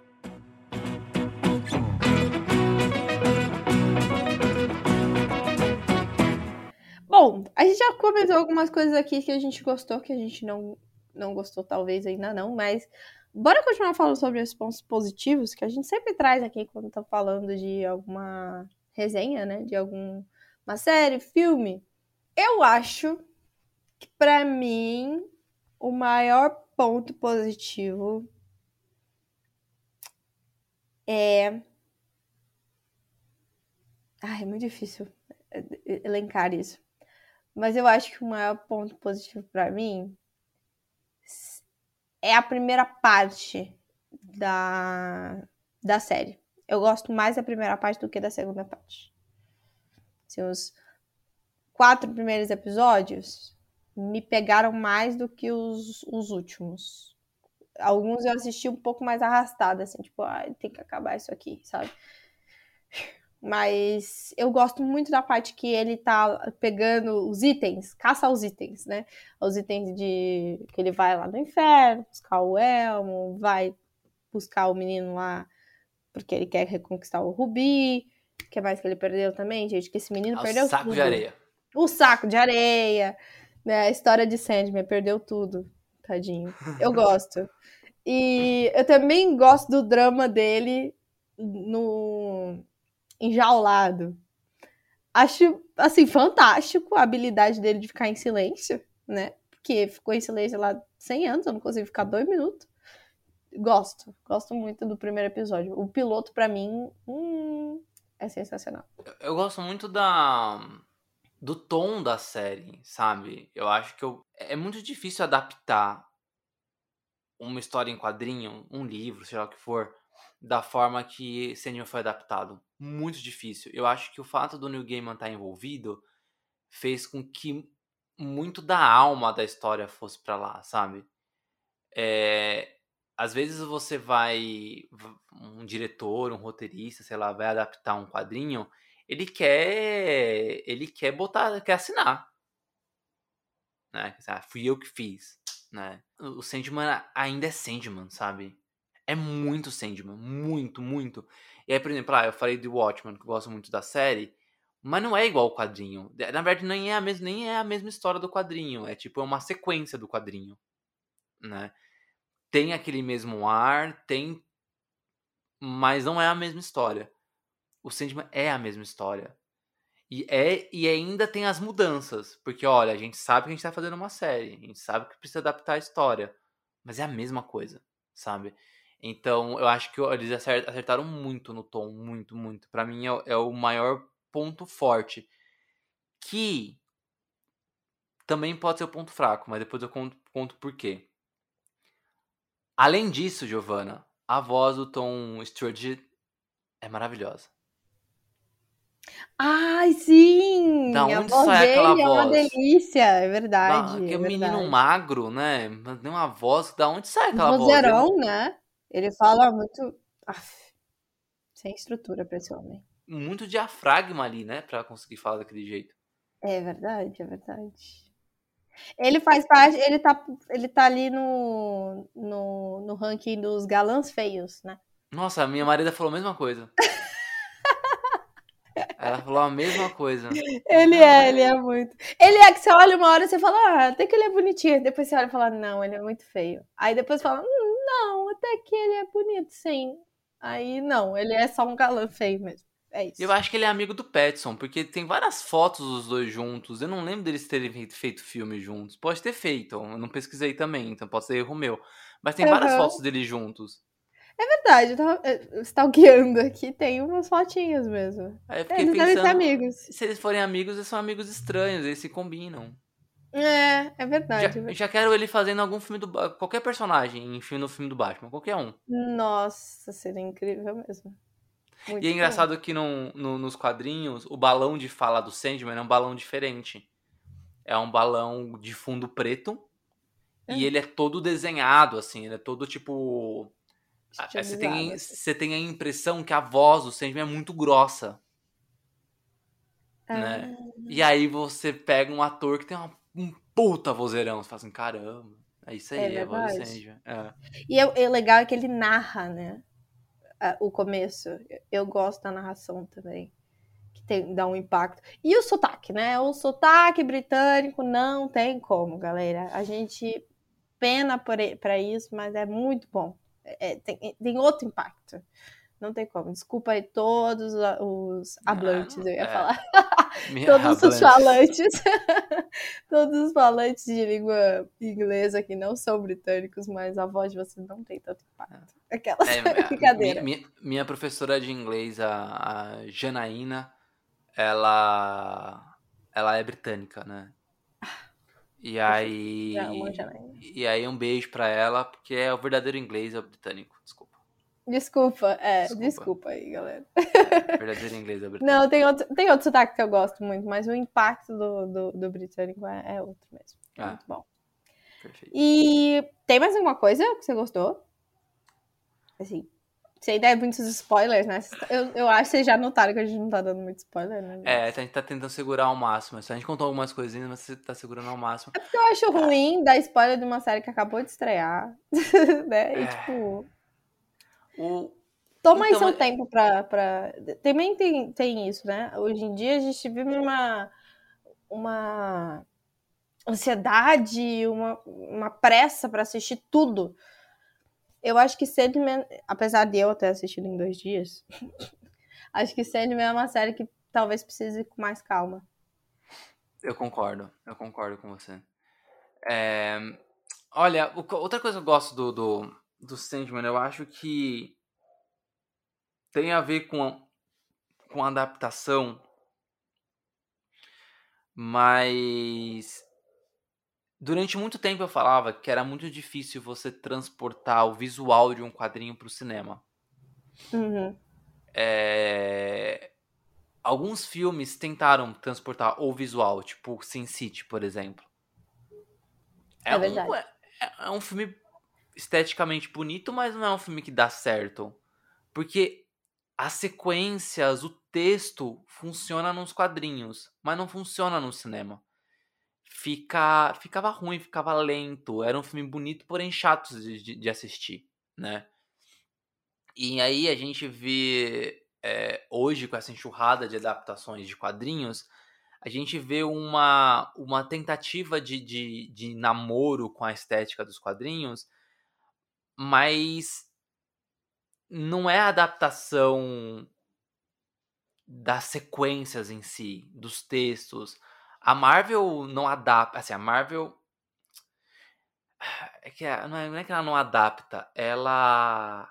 Bom, a gente já comentou algumas coisas aqui que a gente gostou, que a gente não, não gostou, talvez ainda não, mas bora continuar falando sobre os pontos positivos que a gente sempre traz aqui quando tá falando de alguma resenha, né? De alguma série, filme. Eu acho que, pra mim, o maior ponto positivo é. Ai, é muito difícil elencar isso. Mas eu acho que o maior ponto positivo pra mim é a primeira parte da, da série. Eu gosto mais da primeira parte do que da segunda parte. Assim, os quatro primeiros episódios me pegaram mais do que os, os últimos. Alguns eu assisti um pouco mais arrastado, assim, tipo, ah, tem que acabar isso aqui, sabe? Mas eu gosto muito da parte que ele tá pegando os itens, caça aos itens, né? Os itens de que ele vai lá no inferno, buscar o elmo, vai buscar o menino lá porque ele quer reconquistar o rubi. O que mais que ele perdeu também, gente? Que esse menino Ah, perdeu o saco tudo. de areia. O saco de areia, né? A história de Sandman perdeu tudo, tadinho. Eu gosto. E eu também gosto do drama dele no enjaulado. Acho, assim, fantástico a habilidade dele de ficar em silêncio, né? Porque ficou em silêncio lá 100 anos, eu não consigo ficar dois minutos. Gosto, gosto muito do primeiro episódio. O piloto, pra mim, hum, é sensacional. Eu gosto muito da do tom da série, sabe? Eu acho que eu, é muito difícil adaptar uma história em quadrinho, um livro, sei lá o que for, da forma que Sandman foi adaptado. Muito difícil. Eu acho que o fato do Neil Gaiman estar envolvido fez com que muito da alma da história fosse para lá, sabe? É, às vezes você vai um diretor, um roteirista, sei lá, vai adaptar um quadrinho, ele quer ele quer botar, quer assinar. Né? Ah, fui eu que fiz, né? O Sandman ainda é Sandman, sabe? É muito Sandman, muito, muito. E aí, por exemplo, ah, eu falei de Watchmen, que eu gosto muito da série, mas não é igual o quadrinho. Na verdade, nem é a mesma, nem é a mesma história do quadrinho. É tipo é uma sequência do quadrinho, né? Tem aquele mesmo ar, tem, mas não é a mesma história. O Sandman é a mesma história. E, é, e ainda tem as mudanças. Porque, olha, a gente sabe que a gente tá fazendo uma série. A gente sabe que precisa adaptar a história. Mas é a mesma coisa, sabe? Então, eu acho que eles acertaram muito no tom, muito, muito. Para mim é, é, o maior ponto forte. Que também pode ser o ponto fraco, mas depois eu conto, conto por quê. Além disso, Giovanna, a voz do Tom Sturridge é maravilhosa. Ai, sim! Da onde voz sai aquela é uma voz? delícia, é Da, verdade, que é um menino magro, né? Mas tem uma voz. Da onde sai aquela voz? Ele- vozeirão, né? Ele fala muito... Aff, sem estrutura pra esse homem. muito diafragma ali, né? Pra conseguir falar daquele jeito. É verdade, é verdade. Ele faz parte, ele tá, ele tá ali no, no, no ranking dos galãs feios, né? Nossa, a minha marida falou a mesma coisa. Ela falou a mesma coisa. Ele é, ele é muito. Ele é que você olha uma hora e você fala, ah, até que ele é bonitinho. Depois você olha e fala, não, ele é muito feio. Aí depois fala, hum, não, até que ele é bonito, sim. Aí não, ele é só um galã feio mesmo. É isso. Eu acho que ele é amigo do Petson, porque tem várias fotos dos dois juntos. Eu não lembro deles terem feito, filme juntos. Pode ter feito, eu não pesquisei também, então pode ser erro meu. Mas tem várias Aham. fotos deles juntos. É verdade, eu tava eh, stalkeando aqui, tem umas fotinhas mesmo. Aí eu fiquei Eles devem ser pensando, amigos. se eles forem amigos, eles são amigos estranhos, eles se combinam. É, é verdade. Já, é já quero ele fazendo algum filme do qualquer personagem em filme no filme do Batman, qualquer um. Nossa, seria incrível mesmo. Muito E é bom. engraçado que no, no- nos quadrinhos, o balão de fala do Sandman é um balão diferente. É um balão de fundo preto. E Ah. ele é todo desenhado, assim. Ele é todo tipo. ah, Você tem, assim. você tem a impressão que a voz do Sandman é muito grossa. né? Ah, E aí você pega um ator que tem uma, um puta vozeirão. Você fala assim, caramba. É isso aí, É é, voz do. Sandman. É. E é, é legal é que ele narra, né? O começo. Eu- gosto da narração também. Que tem, dá um impacto. E o sotaque, né? O sotaque britânico não tem como, galera. A gente pena por pra isso, mas é muito bom. É- é- tem, tem outro impacto. Não tem como. Desculpa aí todos os hablantes, eu ia é. falar. Todos os falantes. todos os falantes de língua inglesa que não são britânicos, mas a voz de vocês não tem tanto impacto. Aquela É, a- brincadeira. Minha, minha- minha professora de inglês, a, a Janaína, ela, ela é britânica, né? E aí, Não, e aí um beijo pra ela, porque é o verdadeiro inglês é o britânico, desculpa. Desculpa, é, Desculpa. desculpa, aí, galera. É, verdadeiro inglês é britânico. Não, tem outro, tem outro sotaque que eu gosto muito, mas o impacto do, do, do britânico é, é outro mesmo. É Ah. muito bom. Perfeito. E tem mais alguma coisa que você gostou? Assim, sem dar muitos spoilers, né? Eu, eu acho que vocês já notaram que a gente não tá dando muito spoiler, né? É, a gente tá tentando segurar ao máximo. A gente contou algumas coisinhas, mas você tá segurando ao máximo. É porque eu acho ruim dar spoiler de uma série que acabou de estrear, né? E, É. tipo, O, toma aí Então, seu é- tempo pra, pra... Também tem, tem isso, né? Hoje em dia a gente vive uma, uma ansiedade, uma, uma pressa pra assistir tudo. Eu acho que Sandman, apesar de eu ter assistido em dois dias, acho que Sandman é uma série que talvez precise ir com mais calma. Eu concordo, eu concordo com você. É, olha, outra coisa que eu gosto do, do, do Sandman, eu acho que tem a ver com a, com a adaptação, mas durante muito tempo eu falava que era muito difícil você transportar o visual de um quadrinho para o cinema. Uhum. É, Alguns filmes tentaram transportar o visual, tipo Sin City, por exemplo. É, verdade. Um, é, é um filme esteticamente bonito, mas não é um filme que dá certo. Porque as sequências, o texto funciona nos quadrinhos, mas não funciona no cinema. Fica, ficava ruim, ficava lento. Era um filme bonito, porém chato de, de assistir, né? E aí a gente vê é, hoje, com essa enxurrada de adaptações de quadrinhos, a gente vê uma, uma tentativa de, de, de namoro com a estética dos quadrinhos, mas não é a adaptação das sequências em si, dos textos. A Marvel não adapta, assim, a Marvel é que não é, não é que ela não adapta, ela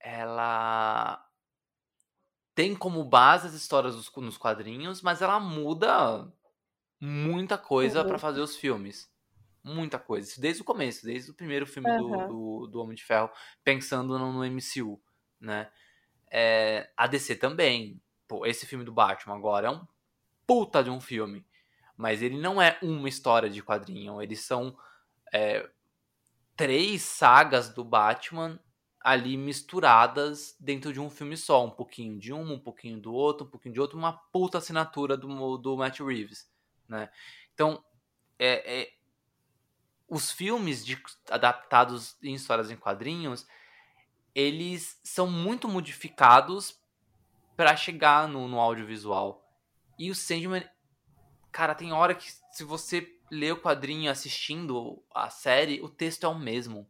ela tem como base as histórias dos, nos quadrinhos, mas ela muda muita coisa uhum. para fazer os filmes. Muita coisa. Desde o começo, desde o primeiro filme uhum. do, do, do, Homem de Ferro, pensando no, no MCU, né? É, a DC também. Pô, esse filme do Batman agora é um puta de um filme. Mas ele não é uma história de quadrinho. Eles são é, três sagas do Batman ali misturadas dentro de um filme só. Um pouquinho de um, um pouquinho do outro, um pouquinho de outro, uma puta assinatura do, do Matt Reeves, né? Então, é, é os filmes de, adaptados em histórias em quadrinhos, eles são muito modificados para chegar no, no audiovisual. E o Sandman, cara, tem hora que se você lê o quadrinho assistindo a série, o texto é o mesmo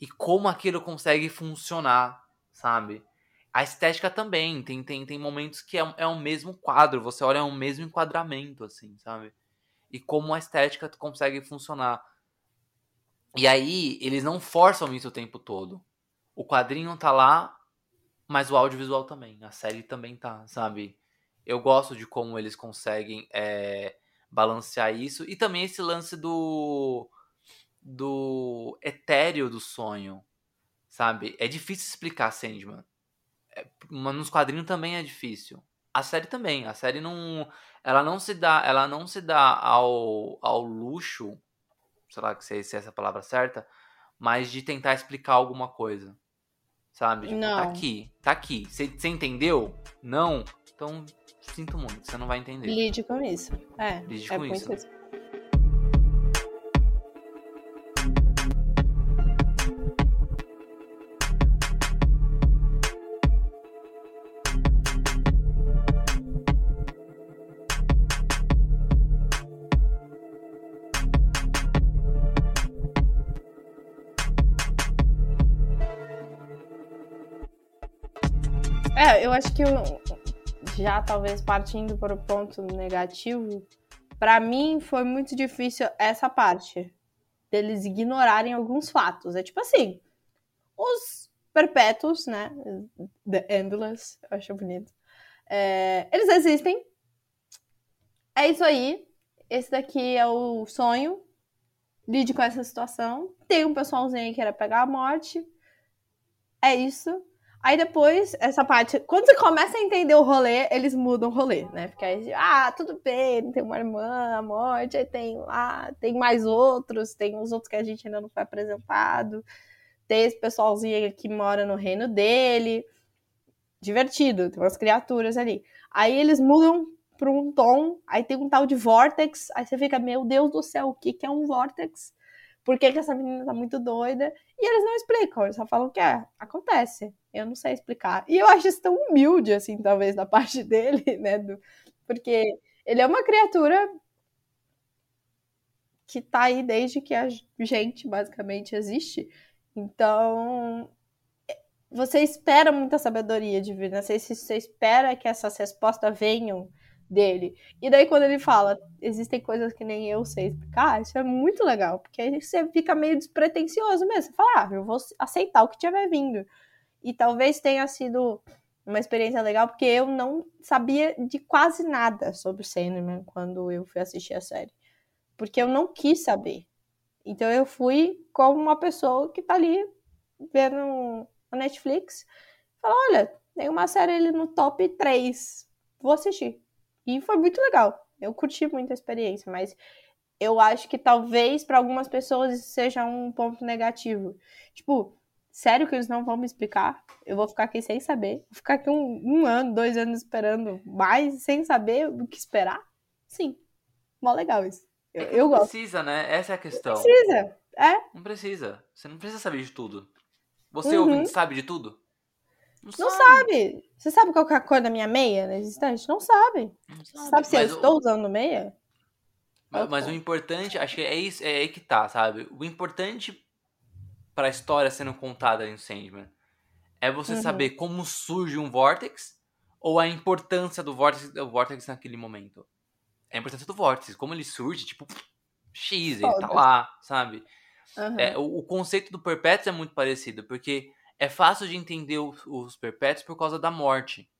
e como aquilo consegue funcionar, sabe? A estética também, tem, tem, tem momentos que é, é o mesmo quadro, você olha é o mesmo enquadramento, assim, sabe? E como a estética consegue funcionar. E aí, eles não forçam isso o tempo todo. O quadrinho tá lá, mas o audiovisual também. A série também tá, sabe? Eu gosto de como eles conseguem é, balancear isso. E também esse lance do do etéreo do sonho, sabe? É difícil explicar Sandman. É, nos quadrinhos também é difícil. A série também. A série não, ela não se dá, ela não se dá ao, ao luxo, sei lá se, é essa palavra certa, mas de tentar explicar alguma coisa, sabe? Tipo, tá não. Tá aqui, tá aqui. Você entendeu? Não. Então sinto muito, você não vai entender. Lide com isso. É. Lide é com isso. isso. Acho que eu, já talvez partindo para o ponto negativo, para mim foi muito difícil essa parte deles ignorarem alguns fatos. É tipo assim, os perpétuos, né? The Endless, eu acho bonito. É, eles existem. É isso aí. Esse daqui é o sonho. Lide com essa situação. Tem um pessoalzinho aí que quer pegar a morte. É isso. Aí depois, essa parte, quando você começa a entender o rolê, eles mudam o rolê, né? Porque aí, ah, tudo bem, tem uma irmã, a morte, aí tem lá, tem mais outros, tem os outros que a gente ainda não foi apresentado, tem esse pessoalzinho que mora no reino dele. Divertido, tem umas criaturas ali. Aí eles mudam para um tom, aí tem um tal de Vortex, aí você fica, meu Deus do céu, o que, que é um Vortex? Por que, que essa menina tá muito doida? E eles não explicam, eles só falam que é, acontece. Eu não sei explicar. E eu acho isso tão humilde, assim, talvez, da parte dele, né? Do, porque ele é uma criatura que tá aí desde que a gente, basicamente, existe. Então, você espera muita sabedoria divina. Você, você espera que essas respostas venham dele. E daí, quando ele fala, existem coisas que nem eu sei explicar, isso é muito legal, porque aí você fica meio despretensioso mesmo. Você fala, ah, eu vou aceitar o que tiver vindo. E talvez tenha sido uma experiência legal, porque eu não sabia de quase nada sobre Sandman quando eu fui assistir a série. Porque eu não quis saber. Então eu fui como uma pessoa que tá ali vendo a Netflix. Fala, olha, tem uma série ali no top 3. Vou assistir. E foi muito legal. Eu curti muito a experiência, mas eu acho que talvez para algumas pessoas isso seja um ponto negativo. Tipo, sério que eles não vão me explicar? Eu vou ficar aqui sem saber. Vou ficar aqui um, um ano, dois anos esperando mais, sem saber o que esperar? Sim. Mó legal isso. Eu, É eu não gosto. precisa, né? Essa é a questão. Precisa. É, Não precisa. Você não precisa saber de tudo. Você Uhum. ouvinte sabe de tudo? não sabe. Você sabe qual é a cor da minha meia nesse instante? Não sabe. Não Você sabe se eu Mas o- estou usando meia? Mas, mas o importante, acho que é isso, é aí que tá, sabe? O importante pra história sendo contada em Sandman é você Uhum. saber como surge um vórtex ou a importância do vórtex, do vórtex naquele momento. É a importância do vórtex, como ele surge, tipo, X, ele tá lá, sabe? Aham. É, o, o conceito do perpétuo é muito parecido, porque é fácil de entender os, os perpétuos por causa da morte.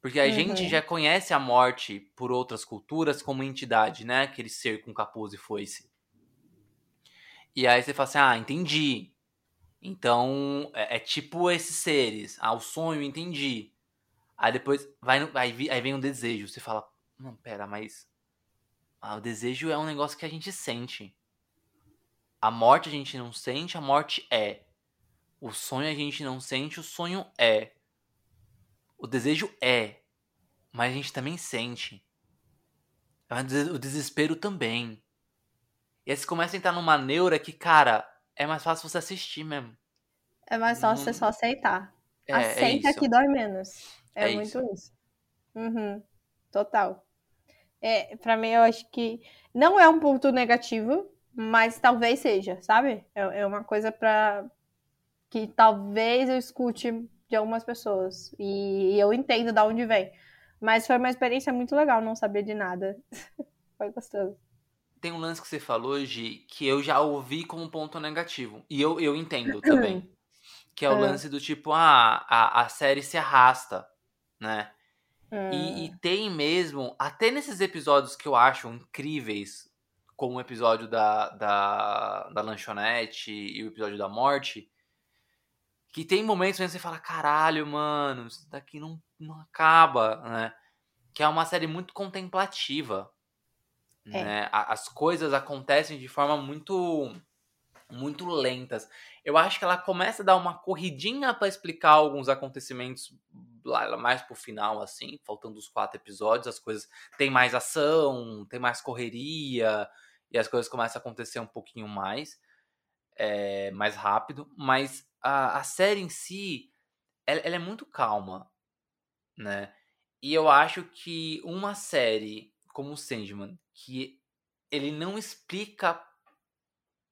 Porque a Uhum. gente já conhece a morte por outras culturas como entidade, né? Aquele ser com capuz e foice. E aí você fala assim, ah, entendi. Então, é, é tipo esses seres. Ah, o sonho, entendi. Aí depois vai, aí, aí vem um desejo. Você fala, não, pera, mas... Ah, o desejo é um negócio que a gente sente. A morte a gente não sente, a morte é. O sonho a gente não sente, o sonho é. O desejo é. Mas a gente também sente. O desespero também. E aí você começa a entrar numa neura que, cara, é mais fácil você assistir mesmo. É mais fácil você só aceitar. É, é Aceita isso. que dói menos. É, É muito isso. isso. Uhum. Total. É, pra mim, eu acho que não é um ponto negativo, mas talvez seja, sabe? É, é uma coisa pra que talvez eu escute de algumas pessoas. E eu entendo de onde vem. Mas foi uma experiência muito legal, não saber de nada. foi gostoso. Tem um lance que você falou, Gi, que eu já ouvi como ponto negativo. E eu, eu entendo também. Que é o Ah. lance do tipo, ah, a, a série se arrasta, né? Hum, E, e tem mesmo, até nesses episódios que eu acho incríveis, como o episódio da, da, da lanchonete e o episódio da morte, que tem momentos em que você fala, caralho, mano, isso daqui não, não acaba, né? Que é uma série muito contemplativa, É. né? As coisas acontecem de forma muito muito lentas. Eu acho que ela começa a dar uma corridinha pra explicar alguns acontecimentos lá mais pro final, assim, faltando os quatro episódios, as coisas tem mais ação, tem mais correria e as coisas começam a acontecer um pouquinho mais, é, mais rápido. Mas a, a série em si, ela, ela é muito calma, né? E eu acho que uma série como o Sandman, que ele não explica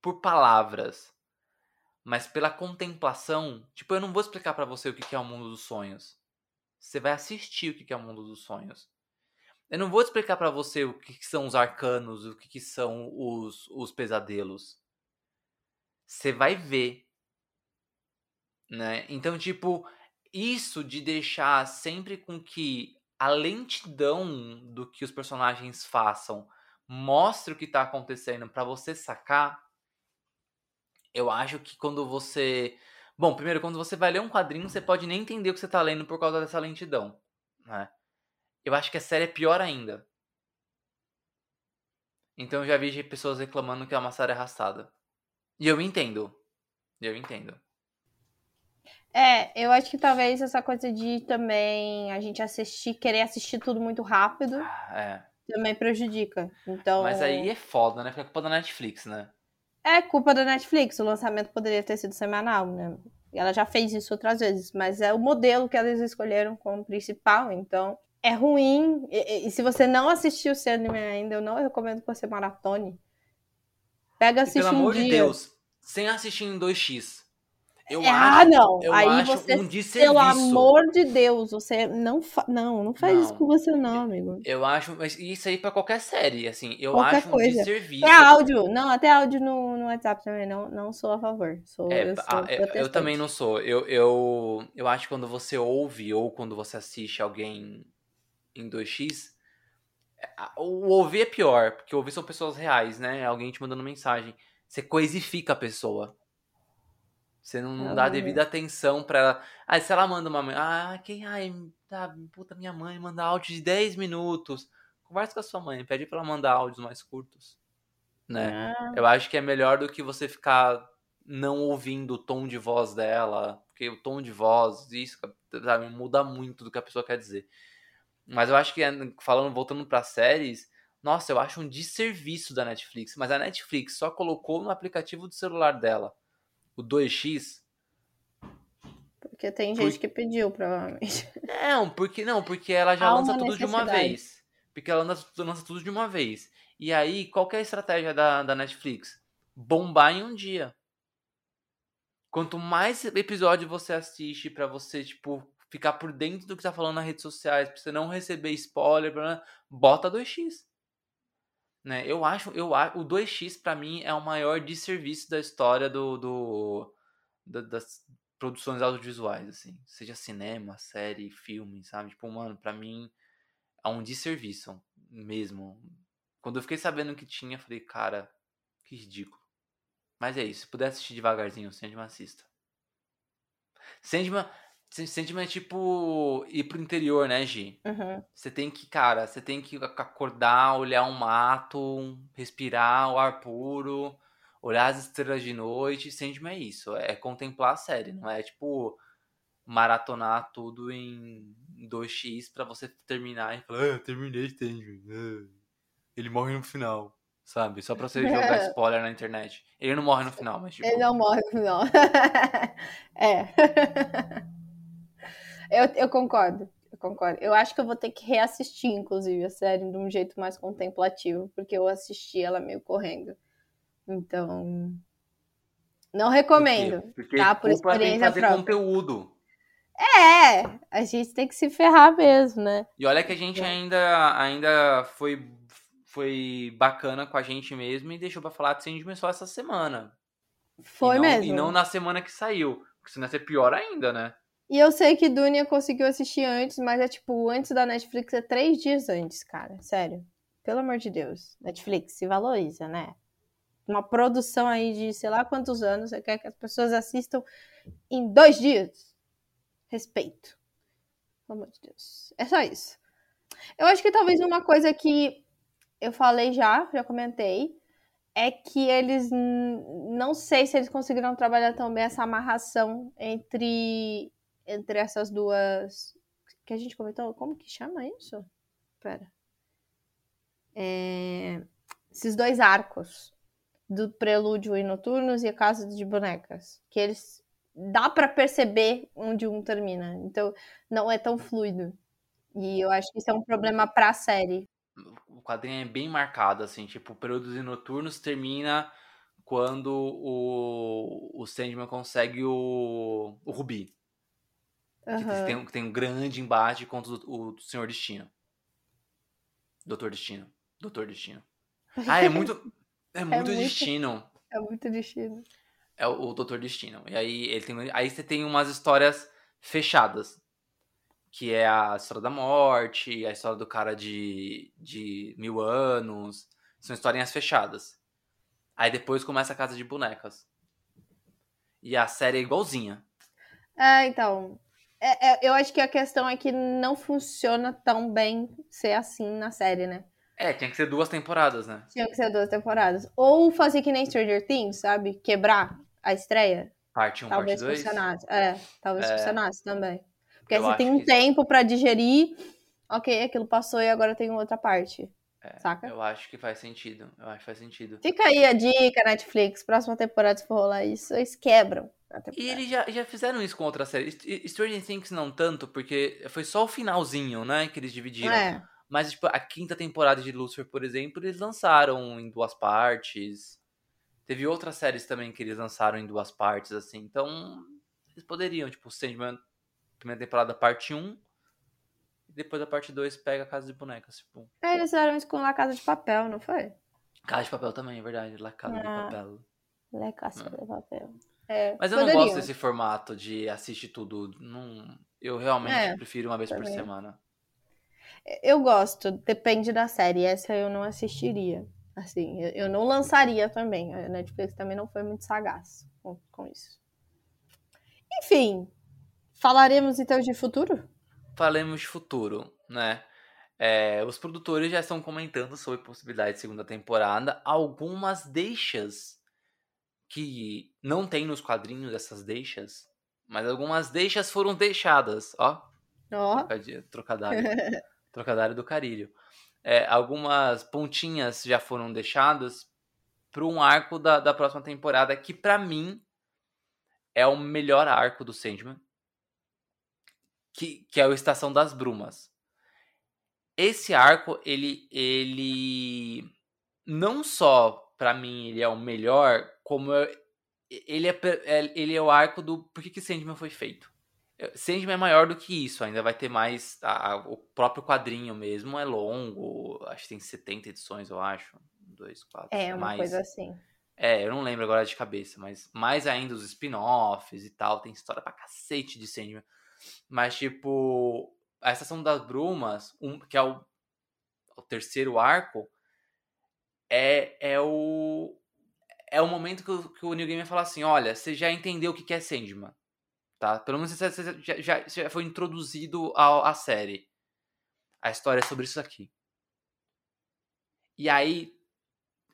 por palavras, mas pela contemplação. Tipo, eu não vou explicar pra você o que é o mundo dos sonhos. Você vai assistir o que é o mundo dos sonhos. Eu não vou explicar pra você o que são os arcanos, o que que são os, os pesadelos. Você vai ver. Né? Então, tipo, isso de deixar sempre com que a lentidão do que os personagens façam mostre o que tá acontecendo pra você sacar. Eu acho que quando você. Bom, primeiro, quando você vai ler um quadrinho, você pode nem entender o que você tá lendo por causa dessa lentidão. Né? Eu acho que a série é pior ainda. Então eu já vi pessoas reclamando que é uma série arrastada. E eu entendo. Eu entendo. É, eu acho que talvez essa coisa de também a gente assistir, querer assistir tudo muito rápido, É. também prejudica. Então, Mas aí é foda, né? Porque é culpa da Netflix, né? é culpa da Netflix. O lançamento poderia ter sido semanal, né? Ela já fez isso outras vezes, mas é o modelo que eles escolheram como principal, então é ruim. E, e- e se você não assistiu o Sandman ainda, eu não recomendo que você maratone. Pega, E assiste pelo um amor dia. de Deus, sem assistir em 2x. Eu É, ah, acho, não. eu Aí acho você, um pelo amor de Deus, você não fa... não, não faz isso Não. com você não, amigo. Eu acho, mas isso aí pra qualquer série, assim, eu Qualquer acho um coisa. desserviço. Até áudio, não, até áudio no, no WhatsApp também, não, não sou a favor. Sou, É, eu, sou ah, eu- eu, também não sou. Eu, eu, eu acho que quando você ouve ou quando você assiste alguém em 2x, é, a- o ouvir é pior, porque ouvir são pessoas reais, né? Alguém te mandando mensagem. Você coisifica a pessoa. Você não, não dá não devida atenção pra ela. Aí se ela manda uma. Ah, quem. Ai, tá, puta, minha mãe manda áudio de 10 minutos. Conversa com a sua mãe, pede pra ela mandar áudios mais curtos. Né? Ah, Eu acho que é melhor do que você ficar não ouvindo o tom de voz dela. Porque o tom de voz, isso, sabe, muda muito do que a pessoa quer dizer. Mas eu acho que, falando, voltando pra séries, nossa, eu acho um desserviço da Netflix. Mas a Netflix só colocou no aplicativo do celular dela o 2x. porque tem Por- gente que pediu, provavelmente. Não, porque não, porque ela já Há lança tudo de uma vez. Porque ela lança, lança tudo de uma vez. E aí, qual que é a estratégia da, da Netflix? Bombar em um dia. Quanto mais episódio você assiste pra você, tipo, ficar por dentro do que tá falando nas redes sociais, pra você não receber spoiler, bota 2x. Né? Eu acho, eu acho, o 2x pra mim é o maior desserviço da história do, do da- das produções audiovisuais, assim, seja cinema, série, filme, sabe? Tipo, mano, pra mim é um desserviço mesmo. Quando eu fiquei sabendo que tinha, falei, cara, que ridículo. Mas é isso, se puder assistir devagarzinho, Sandman assista. Sandman, Sandman é tipo ir pro interior, né, Gi? Uhum. Você tem que, cara, você tem que acordar, olhar um mato, respirar o ar puro, olhar as estrelas de noite. Sandman é isso, é contemplar a série, não é tipo maratonar tudo em 2x pra você terminar e falar, ah, terminei Sandman. ah." Ele morre no final, sabe? Só pra você jogar spoiler na internet. Ele não morre no final, mas tipo. Ele não morre no final. é. Eu, eu concordo. Eu concordo. Eu acho que eu vou ter que reassistir, inclusive, a série de um jeito mais contemplativo, porque eu assisti ela meio correndo. Então. Não recomendo. Por? Porque tá? Por tem experiência fazer própria. conteúdo. É, a gente tem que se ferrar mesmo, né? E olha que a gente É. ainda, ainda foi, foi bacana com a gente mesmo e deixou pra falar de Sandman só essa semana. Foi e não, mesmo. E não na semana que saiu. Porque senão ia ser pior ainda, né? E eu sei que Dunia conseguiu assistir antes, mas é tipo, antes da Netflix é três dias antes, cara. Sério. Pelo amor de Deus. Netflix, se valoriza, né? Uma produção aí de sei lá quantos anos, você quer que as pessoas assistam em dois dias. Respeito. Pelo amor de Deus. É só isso. Eu acho que talvez uma coisa que eu falei já, já comentei, é que eles não sei se eles conseguiram trabalhar tão bem essa amarração entre entre essas duas que a gente comentou, como que chama isso? Pera. É, esses dois arcos do Prelúdio e Noturnos e a Casa de Bonecas, que eles dá pra perceber onde um termina. Então não é tão fluido. E eu acho que isso é um problema pra série. O quadrinho é bem marcado, assim, tipo, períodos e noturnos termina quando o, o Sandman consegue o, o Rubi. Que Aham. tem, um- tem um grande embate contra o, o Senhor Destino. Doutor Destino. Doutor Destino. Ah, é muito. É muito muito- destino. É muito destino. É o, o Doutor Destino. E aí ele tem. Aí você tem umas histórias fechadas. Que é a história da morte, a história do cara de, de mil anos. São historinhas fechadas. Aí depois começa a casa de bonecas. E a série é igualzinha. É, então. É- é- eu acho que a questão é que não funciona tão bem ser assim na série, né? É, tinha que ser duas temporadas, né? Tinha que ser duas temporadas. Ou fazer que nem Stranger Things, sabe? Quebrar a estreia. Parte 1, talvez parte 2. funcionasse. É, talvez É. funcionasse também. Porque Eu você acho tem um que- tempo pra digerir. Ok, aquilo passou e agora tem outra parte. É, Saca? Eu acho que faz sentido. Eu acho que faz sentido. Fica aí a dica, Netflix. Próxima temporada, se for rolar isso, eles quebram. E eles já, já fizeram isso com outras séries. St- Stranger Things não tanto, porque foi só o finalzinho, né, que eles dividiram. É. Mas, tipo, a quinta temporada de Lucifer, por exemplo, eles lançaram em duas partes. Teve outras séries também que eles lançaram em duas partes, assim. Então, eles poderiam, tipo, Sandman, primeira temporada, parte 1. E depois a parte 2 pega a Casa de Bonecas. Tipo, É, eles fizeram isso com La Casa de Papel, não foi? Casa de Papel também, é verdade. La Casa de Ah. Papel. La Casa de Papel. É, Mas eu não poderiam. gosto desse formato de assistir tudo. Não, eu realmente É, prefiro uma vez por também. semana. Eu gosto, depende da série. Essa eu não assistiria. Assim, eu, eu não lançaria também. A Netflix também não foi muito sagaz com, com isso. Enfim, falaremos então de futuro? Falemos de futuro, né? É, os produtores já estão comentando sobre possibilidade de segunda temporada. Algumas deixas que não tem nos quadrinhos essas deixas, mas algumas deixas foram deixadas, ó. Ó. Trocadilho, trocadilho do carilho. É, algumas pontinhas já foram deixadas para um arco da, da próxima temporada que para mim é o melhor arco do Sandman, que, que é o Estação das Brumas. Esse arco, ele, ele não só para mim ele é o melhor, como ele, é, é, ele é o arco do por que, que Sandman foi feito. Sandman é maior do que isso, ainda vai ter mais. A, a, o próprio quadrinho mesmo é longo, acho que tem 70 edições, eu acho. 2, 4. É, uma mais, coisa assim. É, eu não lembro agora de cabeça, mas mais ainda os spin-offs e tal, tem história pra cacete de Sandman. Mas, tipo, a Estação das Brumas, um, que é o, o terceiro arco, é, é o é o momento que o, que o New Game fala assim, olha, você já entendeu o que é Sandman, tá? Pelo menos você, você já, já, já, foi introduzido à, à série. A história é sobre isso aqui. E aí,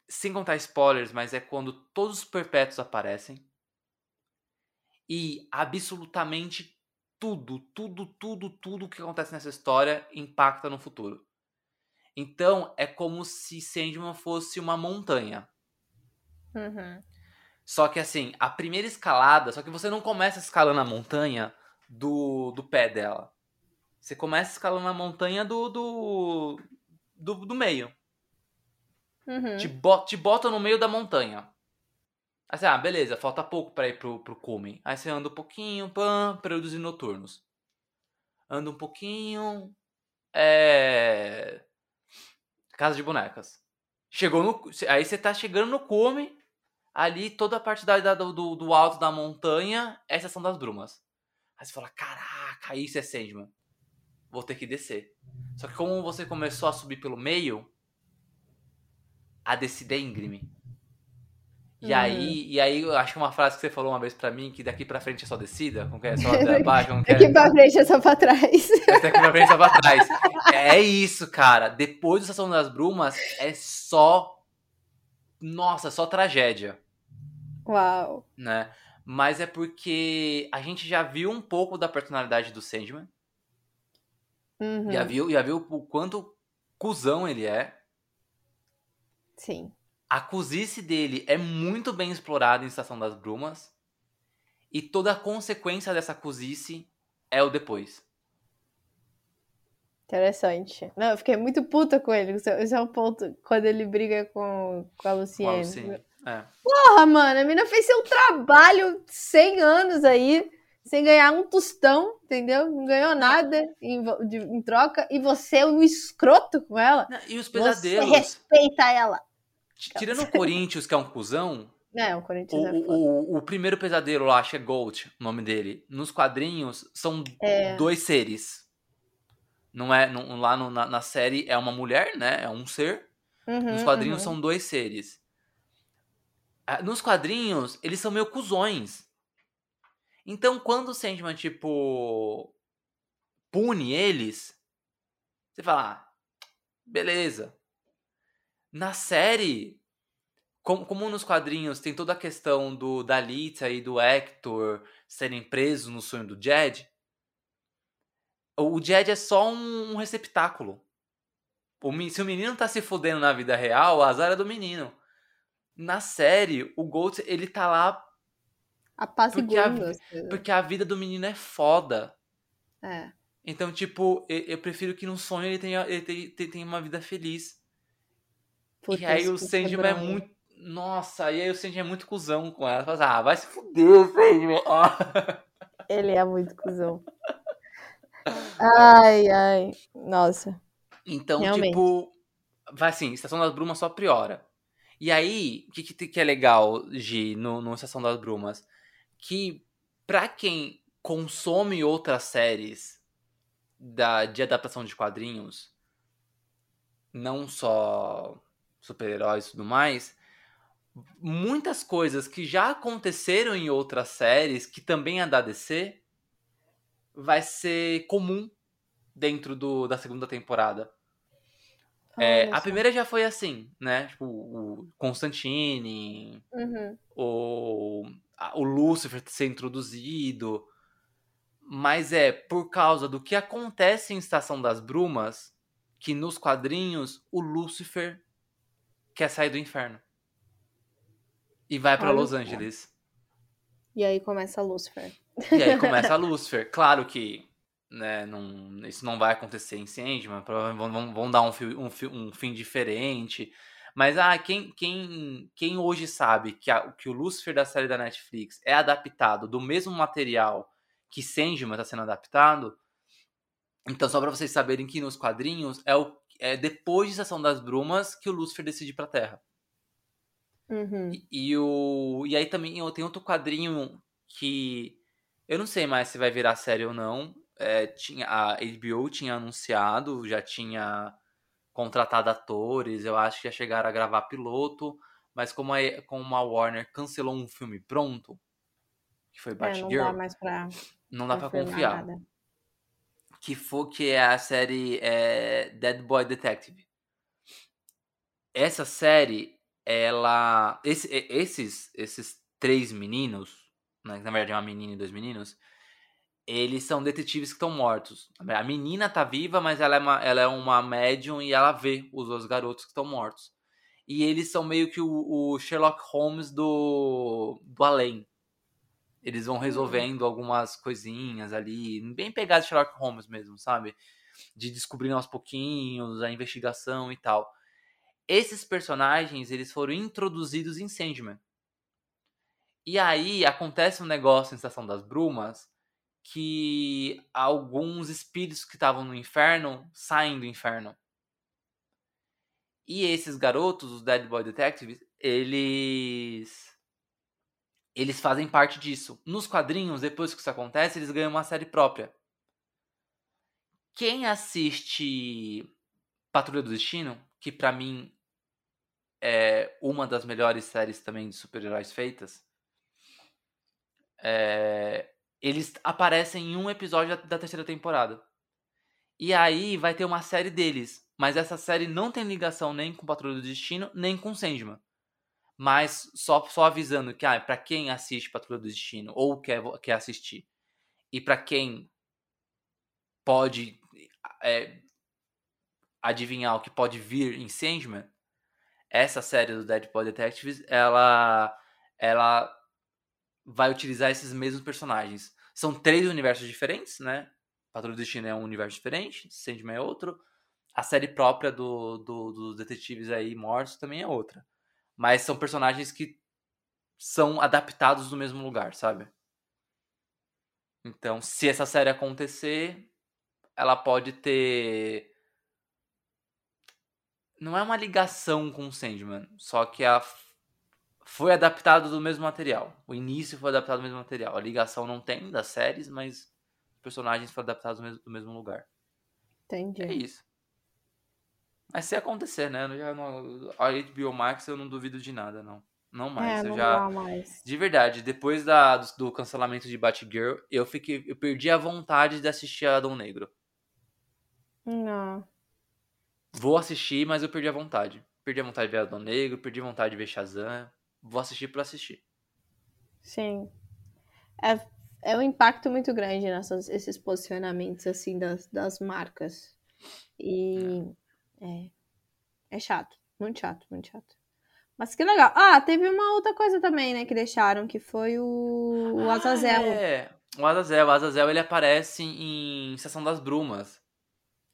sem contar spoilers, mas é quando todos os perpétuos aparecem. E absolutamente tudo, tudo, tudo, tudo que acontece nessa história impacta no futuro. Então é como se Sandman fosse uma montanha. Uhum. Só que assim, a primeira escalada, só que você não começa escalando a montanha do, do pé dela. Você começa escalando a montanha do, do, do, do meio. Uhum. Te, bota, te bota no meio da montanha. Aí você, ah, beleza, falta pouco para ir pro, pro cume. Aí você anda um pouquinho, pam, períodos noturnos. Anda um pouquinho. É. Casa de bonecas. Chegou no. Aí você tá chegando no cume. Ali, toda a parte da, da do, do alto da montanha é a estação das brumas. Aí você fala: caraca, isso é Sandman. Vou ter que descer. Só que como você começou a subir pelo meio, a descida é íngreme. E, uhum. aí, e aí, eu acho que uma frase que você falou uma vez pra mim, que daqui pra frente é só descida, como que é? Só abaixo, como que é? Daqui pra frente é só pra trás. Daqui pra frente é só pra trás. É isso, cara. Depois do Estação das Brumas, é só... Nossa, só tragédia. Uau. Né? Mas é porque a gente já viu um pouco da personalidade do Sandman. Uhum. Já, viu, já viu o quanto cuzão ele é. Sim. A cozice dele é muito bem explorada em Estação das Brumas. E toda a consequência dessa cozice é o depois. Interessante. Não, eu fiquei muito puta com ele. Esse é o ponto quando ele briga com, com a Luciene. É. Porra, mano, a mina fez seu trabalho 100 anos aí, sem ganhar um tostão, entendeu? Não ganhou nada em, de, em troca. E você é um escroto com ela. E os pesadelos. Você respeita ela. Tirando o Corinthians, que é um cuzão. É, o Corinthians o, é. O, o, primeiro pesadelo lá, acho que é Gold, o nome dele. Nos quadrinhos, são é. dois seres. Não é. Não, lá no, na, na, série é uma mulher, né? É um ser. Uhum, Nos quadrinhos uhum. são dois seres. Ah, nos quadrinhos, eles são meio cuzões. Então, quando o Sandman, tipo. pune eles, você fala, ah, beleza. Na série, como, como nos quadrinhos tem toda a questão do da Lita e do Hector serem presos no sonho do Jed, o Jed é só um, um receptáculo. O, se o menino tá se fudendo na vida real, o azar é do menino. Na série, o Gold, ele tá lá porque a, porque a vida do menino é foda. É. Então, tipo, eu, eu prefiro que no sonho ele tenha, ele tenha, tenha uma vida feliz. Puta, e aí o Sandman é muito. Nossa, e aí o Sandman é muito cuzão com ela. Fala, ah, vai se fuder, Sandman. Ele é muito cuzão. Ai, ai. Nossa. Então, Realmente. tipo. Vai assim, Estação das Brumas só priora. E aí, o que, que, é legal, Gi, no, no Estação das Brumas? Que pra quem consome outras séries da, de adaptação de quadrinhos, não só super-heróis e tudo mais, muitas coisas que já aconteceram em outras séries, que também é da DC, vai ser comum dentro do, da segunda temporada. É, a primeira já foi assim, né? Tipo, o Constantine, uhum. o, o Lúcifer ser introduzido. Mas é por causa do que acontece em Estação das Brumas que nos quadrinhos o Lúcifer quer sair do inferno. E vai para Los Angeles. E aí começa Lúcifer. E aí começa Lúcifer. Claro que né, não, isso não vai acontecer em Sandman, provavelmente vão, vão dar um, um, um, fim diferente. Mas ah, quem, quem, quem hoje sabe que, a, que o Lucifer da série da Netflix é adaptado do mesmo material que Sandman está sendo adaptado, então só para vocês saberem que nos quadrinhos é, o, é depois de Estação das Brumas que o Lucifer decide ir pra Terra. Uhum. E, e, o, e aí também tem outro quadrinho que eu não sei mais se vai virar série ou não, é, tinha, a HBO tinha anunciado, já tinha contratado atores, eu acho que já chegaram a gravar piloto, mas como a, como a Warner cancelou um filme pronto, que foi Batgirl, é, não dá mais pra, não dá pra confiar. Nada. Que foi que é a série é, Dead Boy Detective. Essa série, ela, esse, esses, esses três meninos, né, na verdade é uma menina e dois meninos, eles são detetives que estão mortos. A menina tá viva, mas ela é uma, ela é uma médium e ela vê os dois garotos que estão mortos. E eles são meio que o, o, Sherlock Holmes do, do além. Eles vão hum. resolvendo algumas coisinhas ali, bem pegados Sherlock Holmes mesmo, sabe? De descobrir aos pouquinhos, a investigação e tal. Esses personagens, eles foram introduzidos em Sandman. E aí acontece um negócio em Estação das Brumas que alguns espíritos que estavam no inferno saem do inferno. E esses garotos, os Dead Boy Detectives, eles eles fazem parte disso. Nos quadrinhos, depois que isso acontece, eles ganham uma série própria. Quem assiste Patrulha do Destino, que para mim é uma das melhores séries também de super-heróis feitas, é, eles aparecem em um episódio da, terceira temporada. E aí vai ter uma série deles. Mas essa série não tem ligação nem com Patrulha do Destino, nem com Sandman. Mas só, só avisando que, ah, para quem assiste Patrulha do Destino ou quer, quer assistir, e para quem pode é, adivinhar o que pode vir em Sandman, essa série do Deadpool Detectives, ela, ela vai utilizar esses mesmos personagens. São três universos diferentes, né? Patrulha do Destino é um universo diferente, Sandman é outro. A série própria do, do, dos detetives aí mortos também é outra. Mas são personagens que são adaptados do mesmo lugar, sabe? Então, se essa série acontecer, ela pode ter. Não é uma ligação com o Sandman, só que a foi adaptado do mesmo material. O início foi adaptado do mesmo material. A ligação não tem das séries, mas os personagens foram adaptados do mesmo, do mesmo lugar. Entendi. É isso. Mas se acontecer, né? Já não, a HBO Max eu não duvido de nada, não. Não mais. É, eu não já. mais. De verdade, depois da, do, do, cancelamento de Batgirl, eu fiquei. Eu perdi a vontade de assistir a Adão Negro. Não. Vou assistir, mas eu perdi a vontade. Perdi a vontade de ver Adão Negro, perdi a vontade de ver Shazam vou assistir por assistir. Sim. É, é um impacto muito grande nesses esses posicionamentos, assim, das, das marcas. E é. é chato. Muito chato, muito chato. Mas que legal. Ah, teve uma outra coisa também, né, que deixaram, que foi o, o Azazel. Ah, é, o Azazel. O Azazel, ele aparece em Sessão das Brumas.